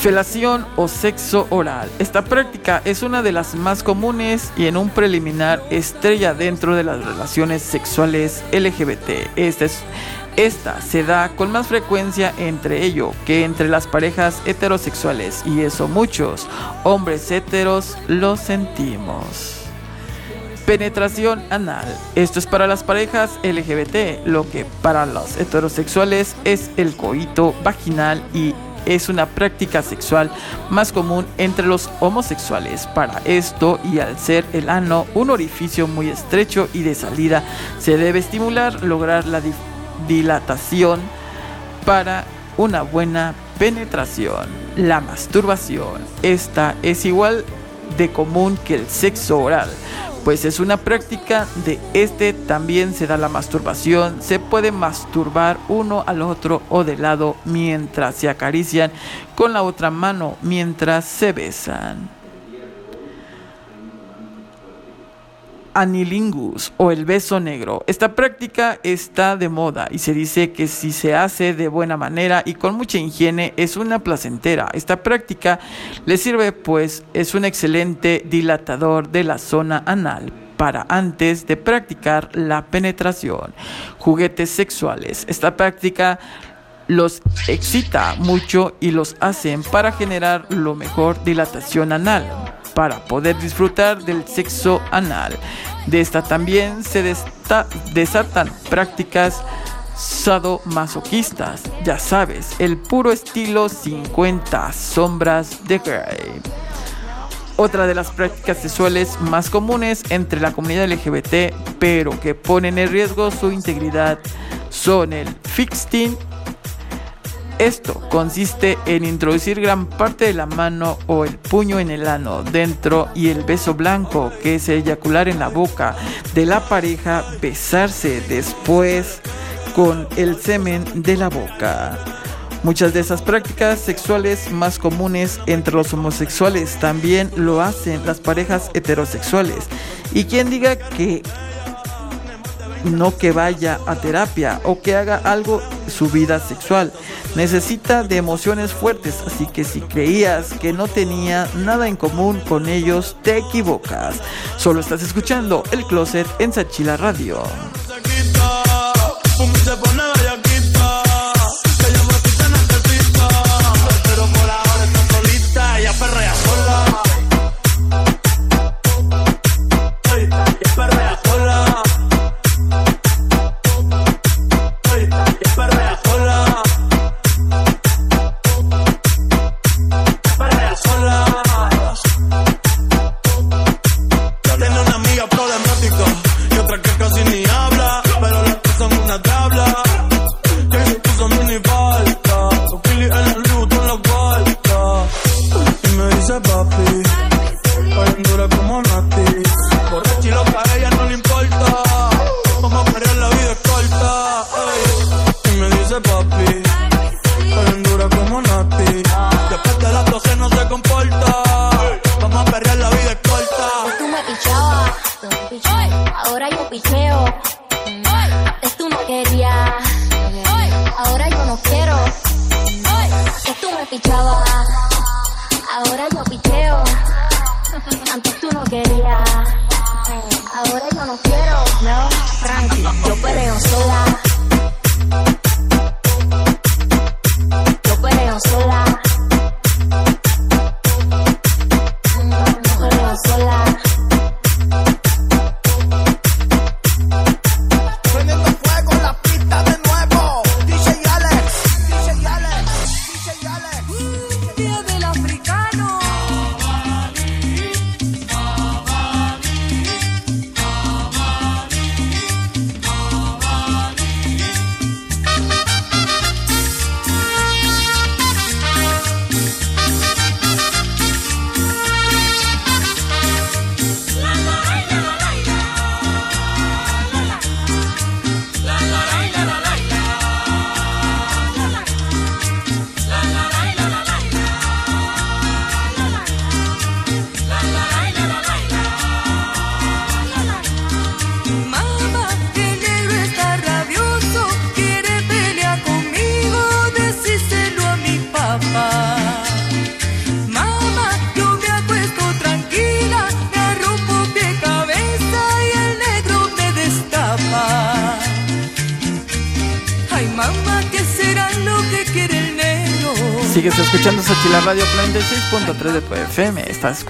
Felación o sexo oral. Esta práctica es una de las más comunes y en un preliminar estrella dentro de las relaciones sexuales LGBT. Esta, es, esta se da con más frecuencia entre ello que entre las parejas heterosexuales y eso muchos hombres heteros lo sentimos. Penetración anal. Esto es para las parejas LGBT, lo que para los heterosexuales es el coito vaginal y es una práctica sexual más común entre los homosexuales. Para esto y al ser el ano un orificio muy estrecho y de salida, se debe estimular lograr la dilatación para una buena penetración. La masturbación. Esta es igual de común que el sexo oral pues es una práctica de este también se da la masturbación, se puede masturbar uno al otro o de lado mientras se acarician con la otra mano mientras se besan. Anilingus o el beso negro. Esta práctica está de moda y se dice que si se hace de buena manera y con mucha higiene es una placentera. Esta práctica le sirve pues es un excelente dilatador de la zona anal para antes de practicar la penetración. Juguetes sexuales. Esta práctica los excita mucho y los hacen para generar lo mejor dilatación anal para poder disfrutar del sexo anal. De esta también se desatan prácticas sadomasoquistas, ya sabes, el puro estilo 50 sombras de Grey. Otra de las prácticas sexuales más comunes entre la comunidad LGBT, pero que ponen en riesgo su integridad, son el fixting esto consiste en introducir gran parte de la mano o el puño en el ano dentro y el beso blanco, que es eyacular en la boca de la pareja, besarse después con el semen de la boca. Muchas de esas prácticas sexuales más comunes entre los homosexuales también lo hacen las parejas heterosexuales. Y quien diga que no que vaya a terapia o que haga algo su vida sexual. Necesita de emociones fuertes, así que si creías que no tenía nada en común con ellos, te equivocas. Solo estás escuchando El Closet en Sachila Radio.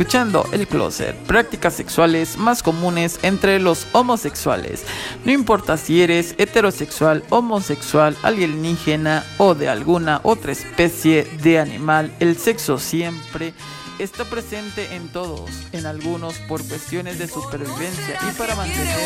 Escuchando El Closet, prácticas sexuales más comunes entre los homosexuales. No importa si eres heterosexual, homosexual, alienígena o de alguna otra especie de animal, el sexo siempre está presente en todos, en algunos por cuestiones de supervivencia y para mantener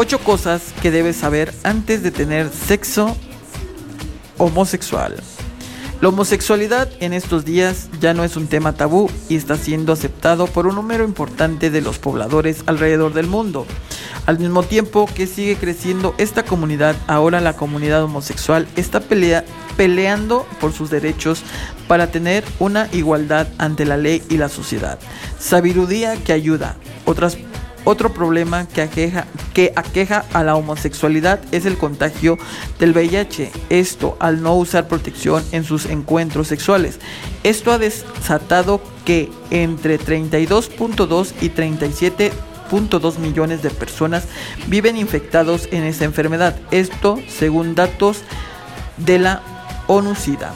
8 cosas que debes saber antes de tener sexo homosexual. La homosexualidad en estos días ya no es un tema tabú y está siendo aceptado por un número importante de los pobladores alrededor del mundo. Al mismo tiempo que sigue creciendo esta comunidad, ahora la comunidad homosexual está peleando por sus derechos para tener una igualdad ante la ley y la sociedad. Sabiduría que ayuda. Otras, otro problema que aqueja que aqueja a la homosexualidad es el contagio del VIH. Esto al no usar protección en sus encuentros sexuales. Esto ha desatado que entre 32.2 y 37.2 millones de personas viven infectados en esta enfermedad. Esto según datos de la ONU-SIDA.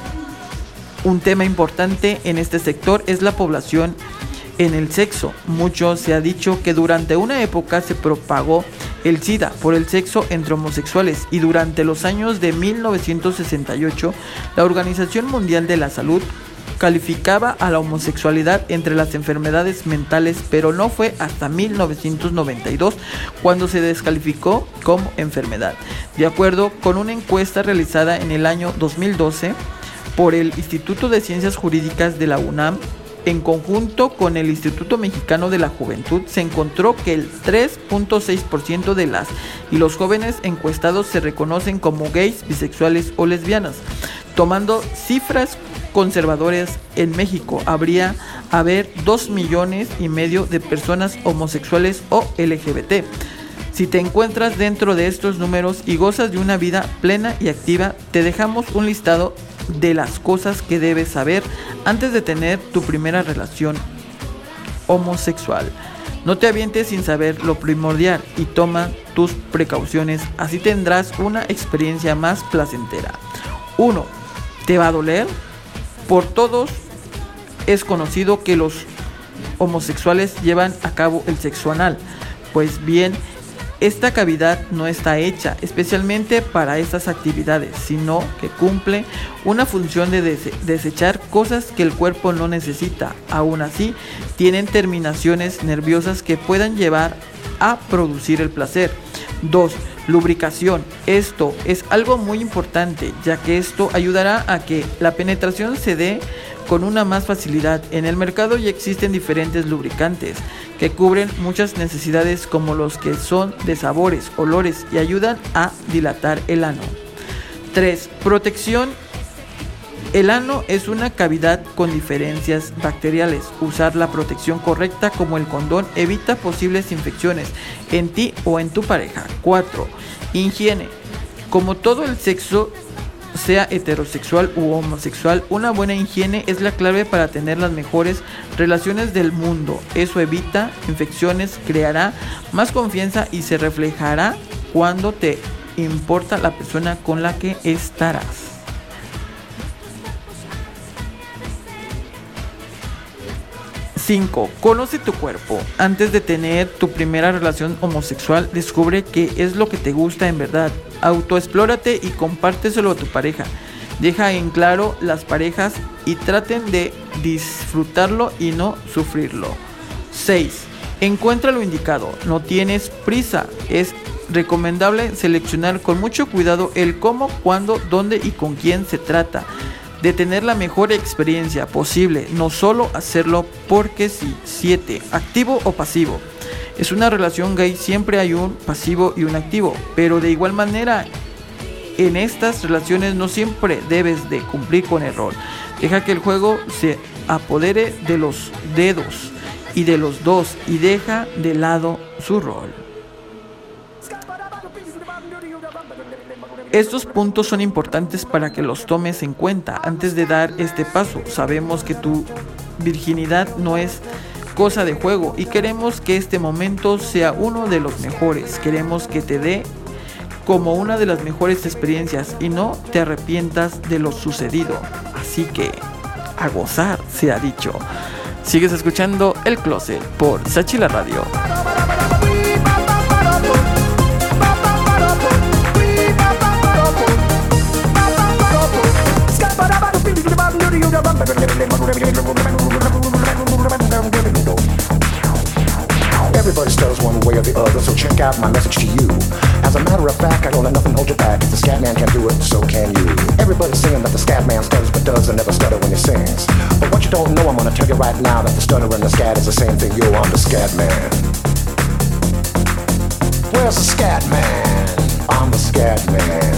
Un tema importante en este sector es la población en el sexo. Mucho se ha dicho que durante una época se propagó el SIDA por el sexo entre homosexuales y durante los años de 1968 la Organización Mundial de la Salud calificaba a la homosexualidad entre las enfermedades mentales, pero no fue hasta 1992 cuando se descalificó como enfermedad. De acuerdo con una encuesta realizada en el año 2012 por el Instituto de Ciencias Jurídicas de la UNAM, en conjunto con el Instituto Mexicano de la Juventud, se encontró que el 3.6% de las y los jóvenes encuestados se reconocen como gays, bisexuales o lesbianas. Tomando cifras conservadoras en México, habría haber 2 millones y medio de personas homosexuales o LGBT. Si te encuentras dentro de estos números y gozas de una vida plena y activa, te dejamos un listado de las cosas que debes saber antes de tener tu primera relación homosexual. No te avientes sin saber lo primordial y toma tus precauciones, así tendrás una experiencia más placentera. 1. ¿Te va a doler? Por todos es conocido que los homosexuales llevan a cabo el sexo anal. Pues bien, esta cavidad no está hecha especialmente para estas actividades, sino que cumple una función de desechar cosas que el cuerpo no necesita. Aún así, tienen terminaciones nerviosas que puedan llevar a producir el placer. 2. Lubricación. Esto es algo muy importante, ya que esto ayudará a que la penetración se dé con una más facilidad. En el mercado ya existen diferentes lubricantes que cubren muchas necesidades como los que son de sabores, olores y ayudan a dilatar el ano. 3. Protección. El ano es una cavidad con diferencias bacteriales. Usar la protección correcta como el condón evita posibles infecciones en ti o en tu pareja. 4. Higiene. Como todo el sexo sea heterosexual u homosexual, una buena higiene es la clave para tener las mejores relaciones del mundo. Eso evita infecciones, creará más confianza y se reflejará cuando te importa la persona con la que estarás. 5. Conoce tu cuerpo. Antes de tener tu primera relación homosexual, descubre qué es lo que te gusta en verdad. Autoexplórate y compárteselo a tu pareja. Deja en claro las parejas y traten de disfrutarlo y no sufrirlo. 6. Encuentra lo indicado. No tienes prisa. Es recomendable seleccionar con mucho cuidado el cómo, cuándo, dónde y con quién se trata de tener la mejor experiencia posible, no solo hacerlo porque sí. 7. Activo o pasivo. Es una relación gay, siempre hay un pasivo y un activo, pero de igual manera en estas relaciones no siempre debes de cumplir con el rol. Deja que el juego se apodere de los dedos y de los dos y deja de lado su rol. Estos puntos son importantes para que los tomes en cuenta antes de dar este paso. Sabemos que tu virginidad no es cosa de juego y queremos que este momento sea uno de los mejores. Queremos que te dé como una de las mejores experiencias y no te arrepientas de lo sucedido. Así que a gozar se ha dicho. Sigues escuchando El Closet por Sachila Radio. Now that the stutter and the scat is the same thing. Yo, I'm the scat man. Where's the scat man? I'm the scat man.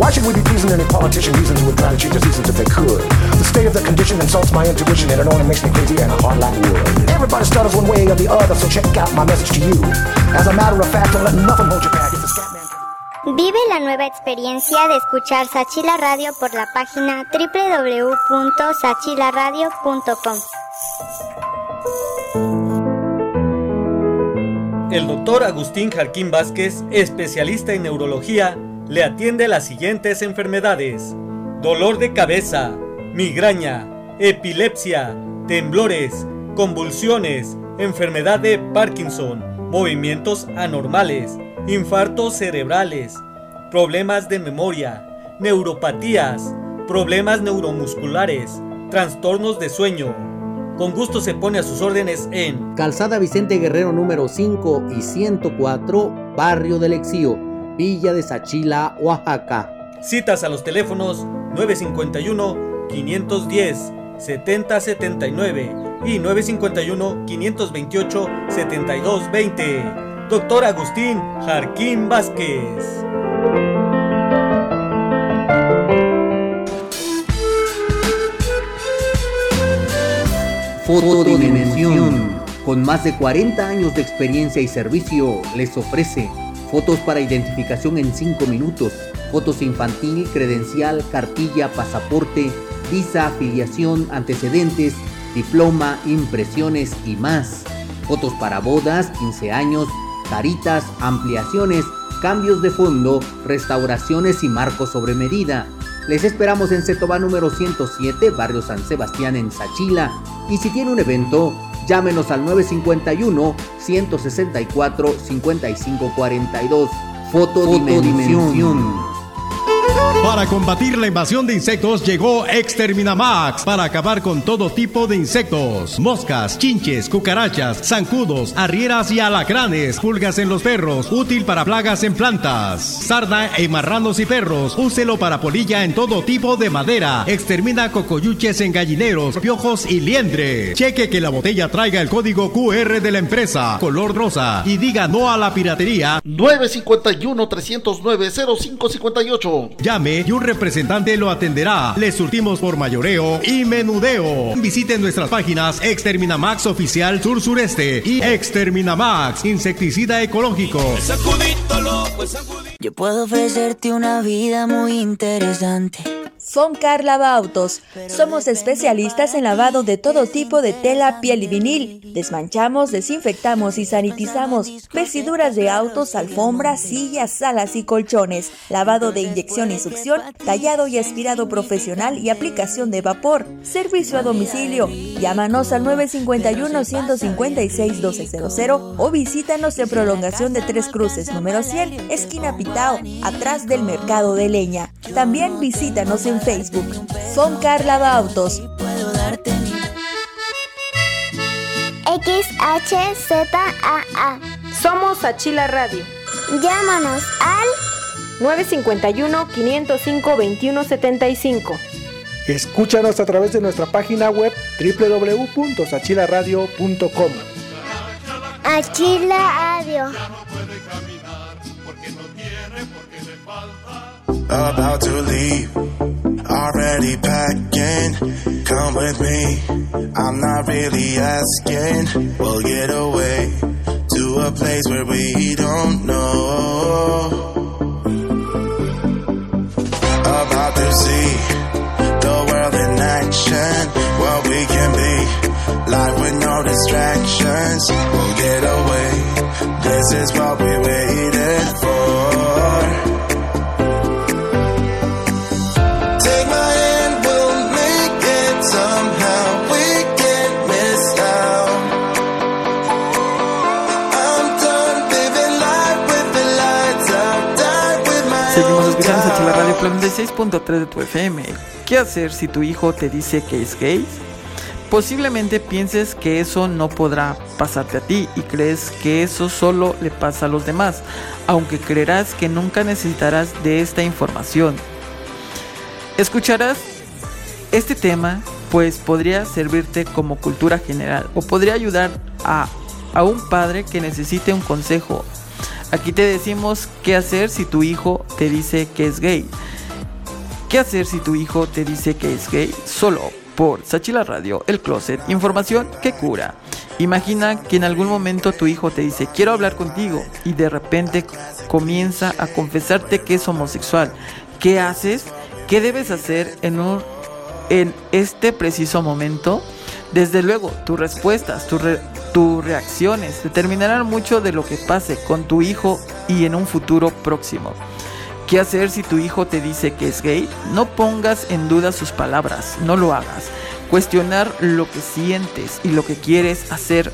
Why should we be pleasing any politician reasons who would try to change the seasons if they could? The state of the condition insults my intuition and it only makes me crazy and hard like wood. Everybody stutters one way or the other, so check out my message to you. As a matter of fact, don't let nothing hold you back. It's a Scatman. Vive la nueva experiencia de escuchar Sachila Radio por la página www.sachilaradio.com. El doctor Agustín Jarquín Vázquez, especialista en neurología, le atiende las siguientes enfermedades. Dolor de cabeza, migraña, epilepsia, temblores, convulsiones, enfermedad de Parkinson, movimientos anormales, infartos cerebrales, problemas de memoria, neuropatías, problemas neuromusculares, trastornos de sueño. Con gusto se pone a sus órdenes en Calzada Vicente Guerrero número 5 y 104, Barrio del Exío Villa de Sachila, Oaxaca. Citas a los teléfonos 951-510-7079 y 951-528-7220. Doctor Agustín Jarquín Vázquez. Fotodimensión, con más de 40 años de experiencia y servicio, les ofrece fotos para identificación en 5 minutos, fotos infantil, credencial, cartilla, pasaporte, visa, afiliación, antecedentes, diploma, impresiones y más. Fotos para bodas, 15 años, caritas, ampliaciones, cambios de fondo, restauraciones y marcos sobre medida. Les esperamos en Cetobá número 107, barrio San Sebastián en Sachila. Y si tiene un evento, llámenos al 951 164 5542. Para combatir la invasión de insectos llegó Exterminamax para acabar con todo tipo de insectos, moscas, chinches, cucarachas, zancudos, arrieras y alacranes, pulgas en los perros, útil para plagas en plantas, sarda en marranos y perros, úselo para polilla en todo tipo de madera, extermina cocoyuches en gallineros, piojos y liendres. Cheque que la botella traiga el código QR de la empresa, color rosa, y diga no a la piratería. 951 309 0558 Llame y un representante lo atenderá. Le surtimos por mayoreo y menudeo. Visite nuestras páginas Exterminamax Oficial Sur Sureste y Exterminamax Insecticida Ecológico. Yo puedo ofrecerte una vida muy interesante. Foncar Autos. Somos especialistas en lavado de todo tipo de tela, piel y vinil. Desmanchamos, desinfectamos y sanitizamos vestiduras de autos, alfombras, sillas, salas y colchones. Lavado de inyección y succión, tallado y aspirado profesional y aplicación de vapor. Servicio a domicilio. Llámanos al 951-156-1200 o visítanos en prolongación de Tres Cruces, número 100, esquina Pitao, atrás del mercado de leña. También visítanos en Facebook. Son Carla Autos. XHZAA. Somos Achila Radio. Llámanos al 951-505-2175. Escúchanos a través de nuestra página web www.sachilaradio.com. Achila Radio. About to leave, already packing. Come with me, I'm not really asking. We'll get away to a place where we don't know. About to see the world in action, what we can be. Life with no distractions, we'll get away. This is what we waited Sachila doubt. Radio Plan 6.3 de tu FM. ¿Qué hacer si tu hijo te dice que es gay? Posiblemente pienses que eso no podrá pasarte a ti y crees que eso solo le pasa a los demás, aunque creerás que nunca necesitarás de esta información. Escucharás este tema, pues podría servirte como cultura general o podría ayudar a, a un padre que necesite un consejo. Aquí te decimos qué hacer si tu hijo te dice que es gay. ¿Qué hacer si tu hijo te dice que es gay? Solo por Sachila Radio, el closet, información que cura. Imagina que en algún momento tu hijo te dice quiero hablar contigo y de repente comienza a confesarte que es homosexual. ¿Qué haces? ¿Qué debes hacer en un en este preciso momento? Desde luego, tus respuestas, tus tus reacciones determinarán mucho de lo que pase con tu hijo y en un futuro próximo. ¿Qué hacer si tu hijo te dice que es gay? No pongas en duda sus palabras, no lo hagas. Cuestionar lo que sientes y lo que quieres hacer.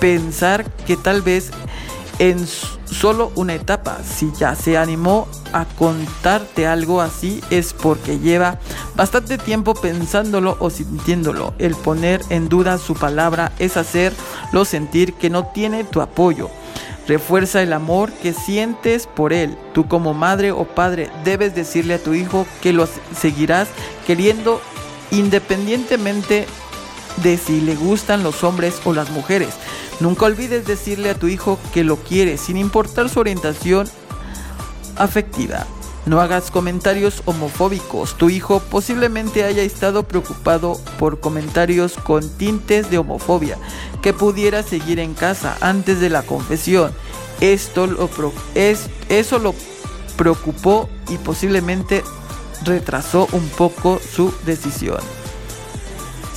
Pensar que tal vez en solo una etapa, si ya se animó a contarte algo así, es porque lleva bastante tiempo pensándolo o sintiéndolo. El poner en duda su palabra es hacerlo sentir que no tiene tu apoyo. Refuerza el amor que sientes por él. Tú como madre o padre debes decirle a tu hijo que lo seguirás queriendo independientemente de si le gustan los hombres o las mujeres. Nunca olvides decirle a tu hijo que lo quieres sin importar su orientación afectiva. No hagas comentarios homofóbicos. Tu hijo posiblemente haya estado preocupado por comentarios con tintes de homofobia que pudiera seguir en casa antes de la confesión. Esto lo es, eso lo preocupó y posiblemente retrasó un poco su decisión.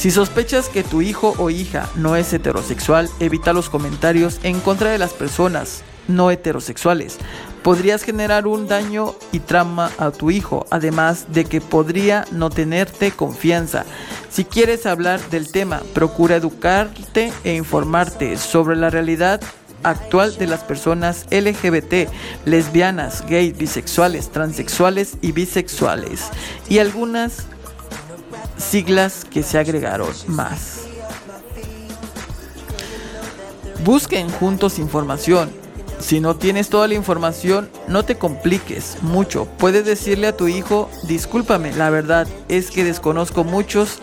Si sospechas que tu hijo o hija no es heterosexual, evita los comentarios en contra de las personas no heterosexuales. Podrías generar un daño y trauma a tu hijo, además de que podría no tenerte confianza. Si quieres hablar del tema, procura educarte e informarte sobre la realidad actual de las personas LGBT, lesbianas, gays, bisexuales, transexuales y bisexuales. Y algunas siglas que se agregaron más. Busquen juntos información. Si no tienes toda la información, no te compliques mucho. Puedes decirle a tu hijo, discúlpame, la verdad es que desconozco muchos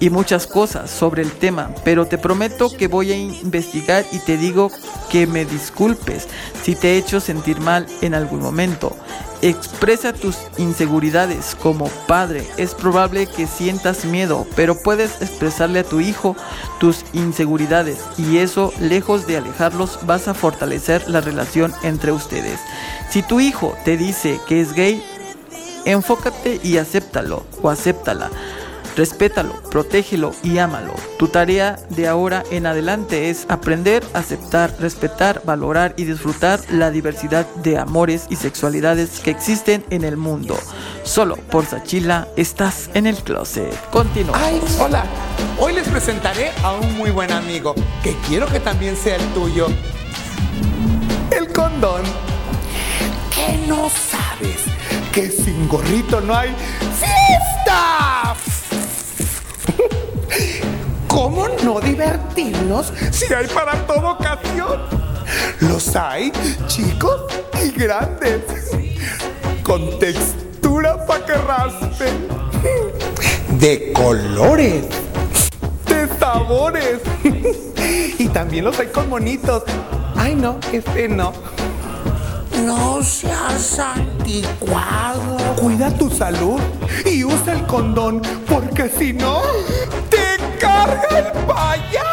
y muchas cosas sobre el tema, pero te prometo que voy a investigar y te digo que me disculpes si te he hecho sentir mal en algún momento. Expresa tus inseguridades como padre. Es probable que sientas miedo, pero puedes expresarle a tu hijo tus inseguridades y eso, lejos de alejarlos, vas a fortalecer la relación entre ustedes. Si tu hijo te dice que es gay, enfócate y acéptalo o acéptala. Respétalo, protégelo y ámalo. Tu tarea de ahora en adelante es aprender, aceptar, respetar, valorar y disfrutar la diversidad de amores y sexualidades que existen en el mundo. Solo por Sachila estás en el closet. Continúa. Hola. Hoy les presentaré a un muy buen amigo que quiero que también sea el tuyo. El condón. ¿Qué no sabes? Que sin gorrito no hay fiesta. ¿Cómo no divertirnos si hay para toda ocasión? Los hay chicos y grandes, con textura para que de colores, de sabores, y también los hay con monitos. Ay, no, este no. No seas anticuado. Cuida tu salud y usa el condón, porque si no, te carga el payaso.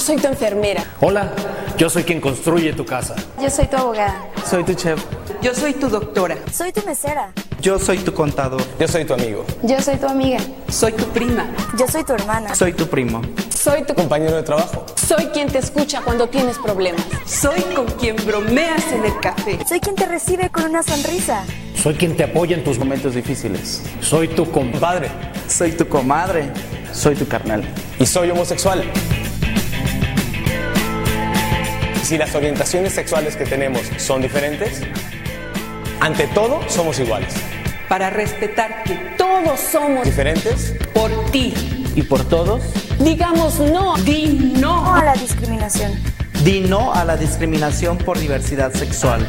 Yo soy tu enfermera. Hola, yo soy quien construye tu casa. Yo soy tu abogada. Soy tu chef. Yo soy tu doctora. Soy tu mesera. Yo soy tu contador. Yo soy tu amigo. Yo soy tu amiga. Soy tu prima. Yo soy tu hermana. Soy tu primo. Soy tu Compañero de trabajo. Soy quien te escucha cuando tienes problemas. Soy con quien bromeas en el café. Soy quien te recibe con una sonrisa. Soy quien te apoya en tus momentos difíciles. Soy tu compadre. Soy tu comadre. Soy tu carnal. Y soy homosexual. Si las orientaciones sexuales que tenemos son diferentes, ante todo somos iguales. Para respetar que todos somos ¿Diferentes? por ti. ¿Y por todos? Digamos no. Di no. A la discriminación. Di no a la discriminación por diversidad sexual.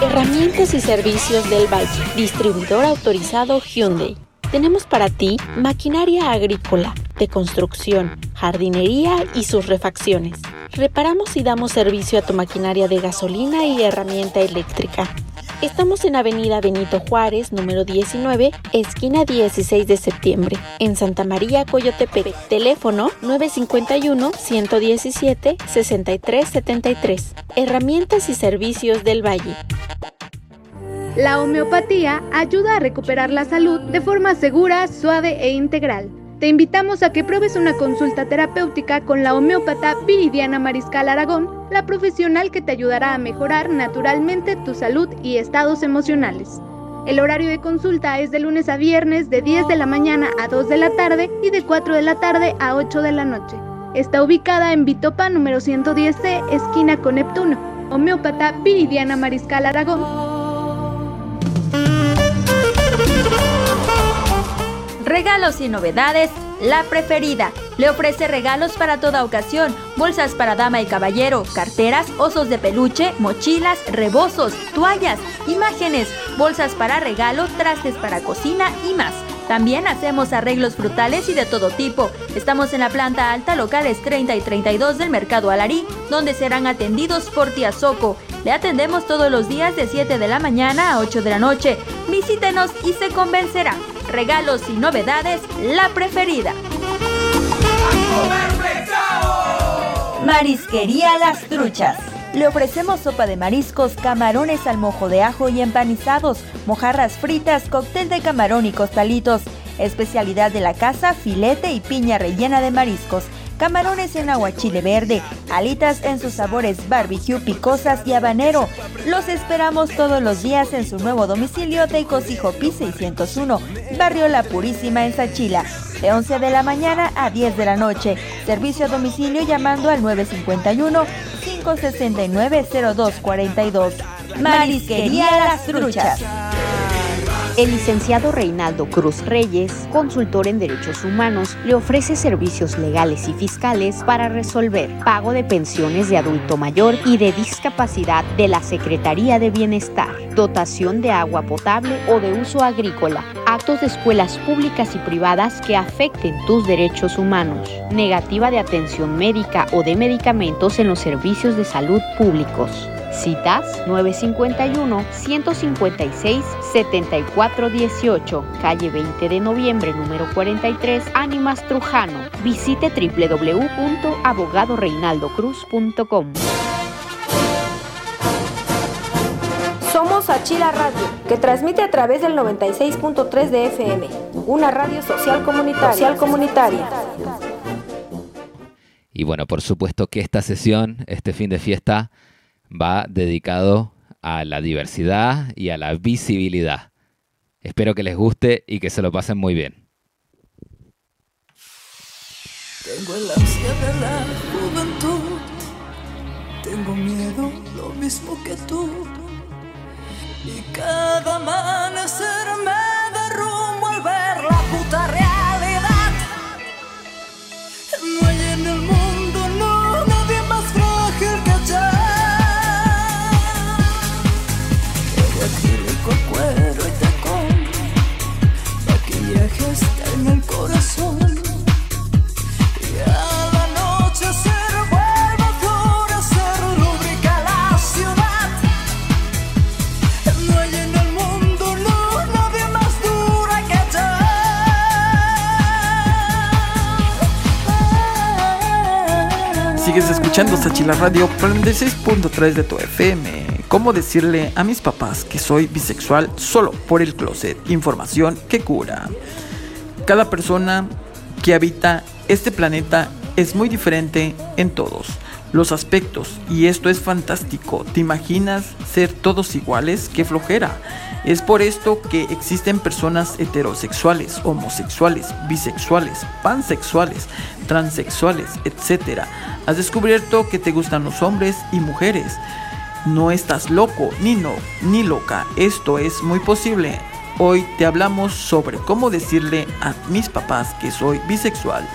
Herramientas y servicios del Valle, distribuidor autorizado Hyundai. Tenemos para ti maquinaria agrícola, de construcción, jardinería y sus refacciones. Reparamos y damos servicio a tu maquinaria de gasolina y herramienta eléctrica. Estamos en Avenida Benito Juárez, número 19, esquina 16 de septiembre, en Santa María, Coyotepec. Teléfono 951-117-6373. Herramientas y servicios del Valle. La homeopatía ayuda a recuperar la salud de forma segura, suave e integral. Te invitamos a que pruebes una consulta terapéutica con la homeópata Viridiana Mariscal Aragón, la profesional que te ayudará a mejorar naturalmente tu salud y estados emocionales. El horario de consulta es de lunes a viernes de 10 de la mañana a 2 de la tarde y de 4 de la tarde a 8 de la noche. Está ubicada en Bitopa número 110C, esquina con Neptuno. Homeópata Viridiana Mariscal Aragón. Regalos y novedades, la preferida. Le ofrece regalos para toda ocasión, bolsas para dama y caballero, carteras, osos de peluche, mochilas, rebozos, toallas, imágenes, bolsas para regalo, trastes para cocina y más. También hacemos arreglos frutales y de todo tipo. Estamos en la planta alta, locales 30 y 32 del Mercado Alarí, donde serán atendidos por Tía Soco. Le atendemos todos los días de 7 de la mañana a 8 de la noche. Visítenos y se convencerá. Regalos y novedades, la preferida. Marisquería Las Truchas. Le ofrecemos sopa de mariscos, camarones al mojo de ajo y empanizados, mojarras fritas, cóctel de camarón y costalitos. Especialidad de la casa, filete y piña rellena de mariscos, camarones en aguachile verde, alitas en sus sabores barbecue, picosas y habanero. Los esperamos todos los días en su nuevo domicilio de Cosijo Pi 601, Barrio La Purísima en Sachila, de 11 de la mañana a 10 de la noche. Servicio a domicilio llamando al 951 569 0242. Marisquería Las Truchas. El licenciado Reinaldo Cruz Reyes, consultor en derechos humanos, le ofrece servicios legales y fiscales para resolver pago de pensiones de adulto mayor y de discapacidad de la Secretaría de Bienestar, dotación de agua potable o de uso agrícola, actos de escuelas públicas y privadas que afecten tus derechos humanos, negativa de atención médica o de medicamentos en los servicios de salud públicos. Citas 951-156-7418, calle 20 de noviembre, número 43, Ánimas Trujano. Visite www.abogadoreinaldocruz.com. Somos Achila Radio, que transmite a través del 96.3 de FM, una radio social comunitaria. Social comunitaria. Y bueno, por supuesto que esta sesión, este fin de fiesta, va dedicado a la diversidad y a la visibilidad. Espero que les guste y que se lo pasen muy bien. Tengo el ansia de la juventud. Tengo miedo lo mismo que tú. Y cada amanecer me Sigues escuchando Sachila Radio por el 16.3 de tu FM. ¿Cómo decirle a mis papás que soy bisexual solo por el closet? Información que cura. Cada persona que habita este planeta es muy diferente en todos los aspectos y esto es fantástico. ¿Te imaginas ser todos iguales? ¡Qué flojera! Es por esto que existen personas heterosexuales, homosexuales, bisexuales, pansexuales, transexuales, etc. Has descubierto que te gustan los hombres y mujeres. No estás loco ni no, ni loca. Esto es muy posible. Hoy te hablamos sobre cómo decirle a mis papás que soy bisexual.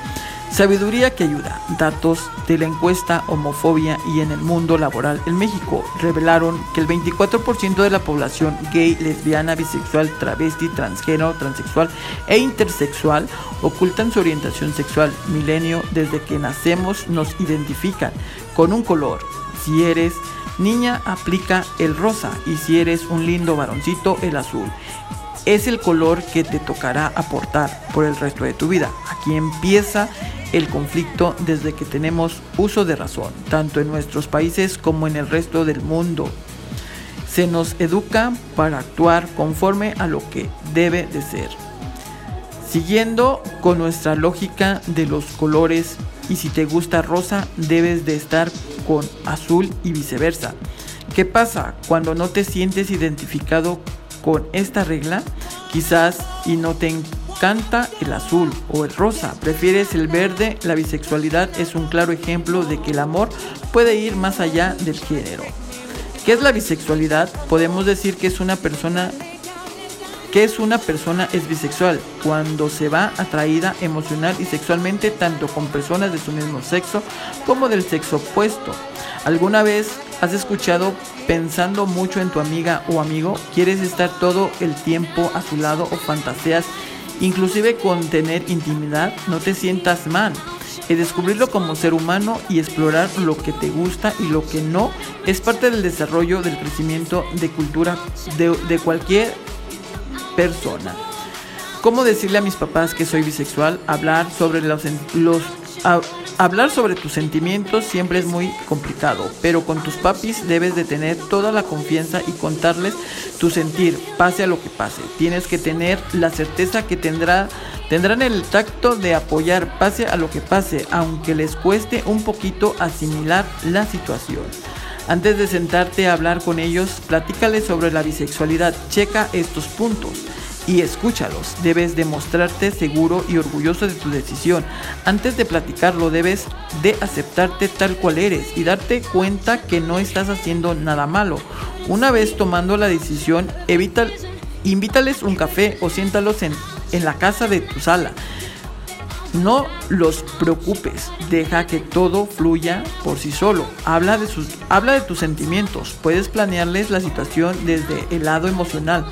Sabiduría que ayuda. Datos de la encuesta Homofobia y en el mundo laboral en México revelaron que el 24% de la población gay, lesbiana, bisexual, travesti, transgénero, transexual e intersexual ocultan su orientación sexual. Milenio, desde que nacemos nos identifican con un color. Si eres niña, aplica el rosa y si eres un lindo varoncito, el azul es el color que te tocará aportar por el resto de tu vida. Aquí empieza el conflicto desde que tenemos uso de razón, tanto en nuestros países como en el resto del mundo. Se nos educa para actuar conforme a lo que debe de ser. Siguiendo con nuestra lógica de los colores y si te gusta rosa debes de estar con azul y viceversa. ¿Qué pasa cuando no te sientes identificado con esta regla? Quizás y no te encanta el azul o el rosa, prefieres el verde, la bisexualidad es un claro ejemplo de que el amor puede ir más allá del género. ¿Qué es la bisexualidad? Podemos decir que es una persona ¿Qué es una persona es bisexual? Cuando se va atraída emocional y sexualmente tanto con personas de su mismo sexo como del sexo opuesto. ¿Alguna vez has escuchado pensando mucho en tu amiga o amigo? ¿Quieres estar todo el tiempo a su lado o fantaseas inclusive con tener intimidad? No te sientas mal. El descubrirlo como ser humano y explorar lo que te gusta y lo que no es parte del desarrollo, del crecimiento de cultura de, cualquier persona. ¿Cómo decirle a mis papás que soy bisexual? Hablar sobre los hablar sobre tus sentimientos siempre es muy complicado, pero con tus papis debes de tener toda la confianza y contarles tu sentir, pase a lo que pase. Tienes que tener la certeza que tendrá, tendrán el tacto de apoyar, pase a lo que pase, aunque les cueste un poquito asimilar la situación. Antes de sentarte a hablar con ellos, platícales sobre la bisexualidad, checa estos puntos y escúchalos. Debes demostrarte seguro y orgulloso de tu decisión. Antes de platicarlo, debes de aceptarte tal cual eres y darte cuenta que no estás haciendo nada malo. Una vez tomando la decisión, invítales un café o siéntalos en, en la casa de tu sala. No los preocupes, deja que todo fluya por sí solo. Habla de, sus, habla de tus sentimientos, puedes planearles la situación desde el lado emocional.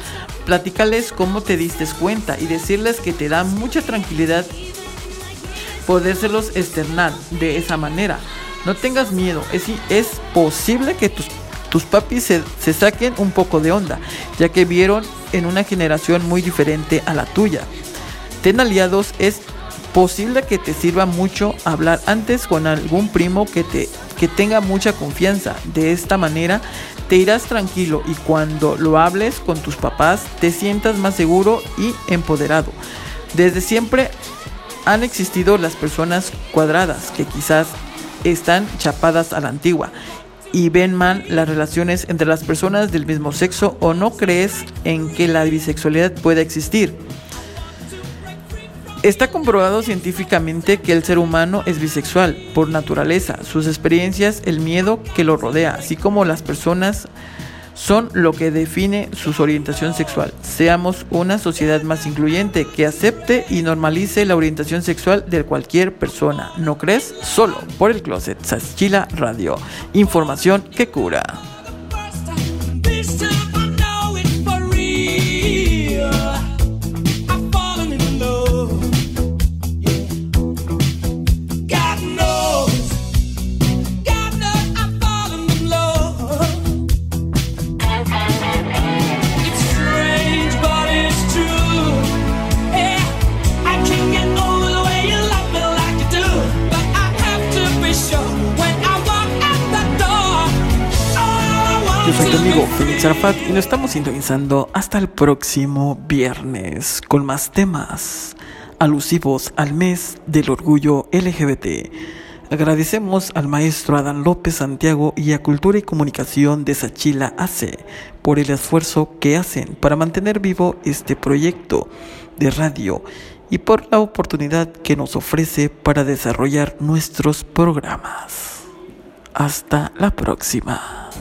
Platícales cómo te diste cuenta y decirles que te da mucha tranquilidad podérselos externar de esa manera. No tengas miedo, es, es posible que tus, papis se, se saquen un poco de onda, ya que vieron en una generación muy diferente a la tuya. Ten aliados, es posible que te sirva mucho hablar antes con algún primo que te que tenga mucha confianza. De esta manera te irás tranquilo y cuando lo hables con tus papás te sientas más seguro y empoderado. Desde siempre han existido las personas cuadradas que quizás están chapadas a la antigua y ven mal las relaciones entre las personas del mismo sexo o no crees en que la bisexualidad pueda existir. Está comprobado científicamente que el ser humano es bisexual por naturaleza. Sus experiencias, el miedo que lo rodea, así como las personas son lo que define su orientación sexual. Seamos una sociedad más incluyente que acepte y normalice la orientación sexual de cualquier persona. ¿No crees? Solo por el closet. Sachila Radio. Información que cura. Y nos estamos sintonizando hasta el próximo viernes con más temas alusivos al mes del orgullo LGBT. Agradecemos al maestro Adán López Santiago y a Cultura y Comunicación de Sachila AC por el esfuerzo que hacen para mantener vivo este proyecto de radio y por la oportunidad que nos ofrece para desarrollar nuestros programas. Hasta la próxima.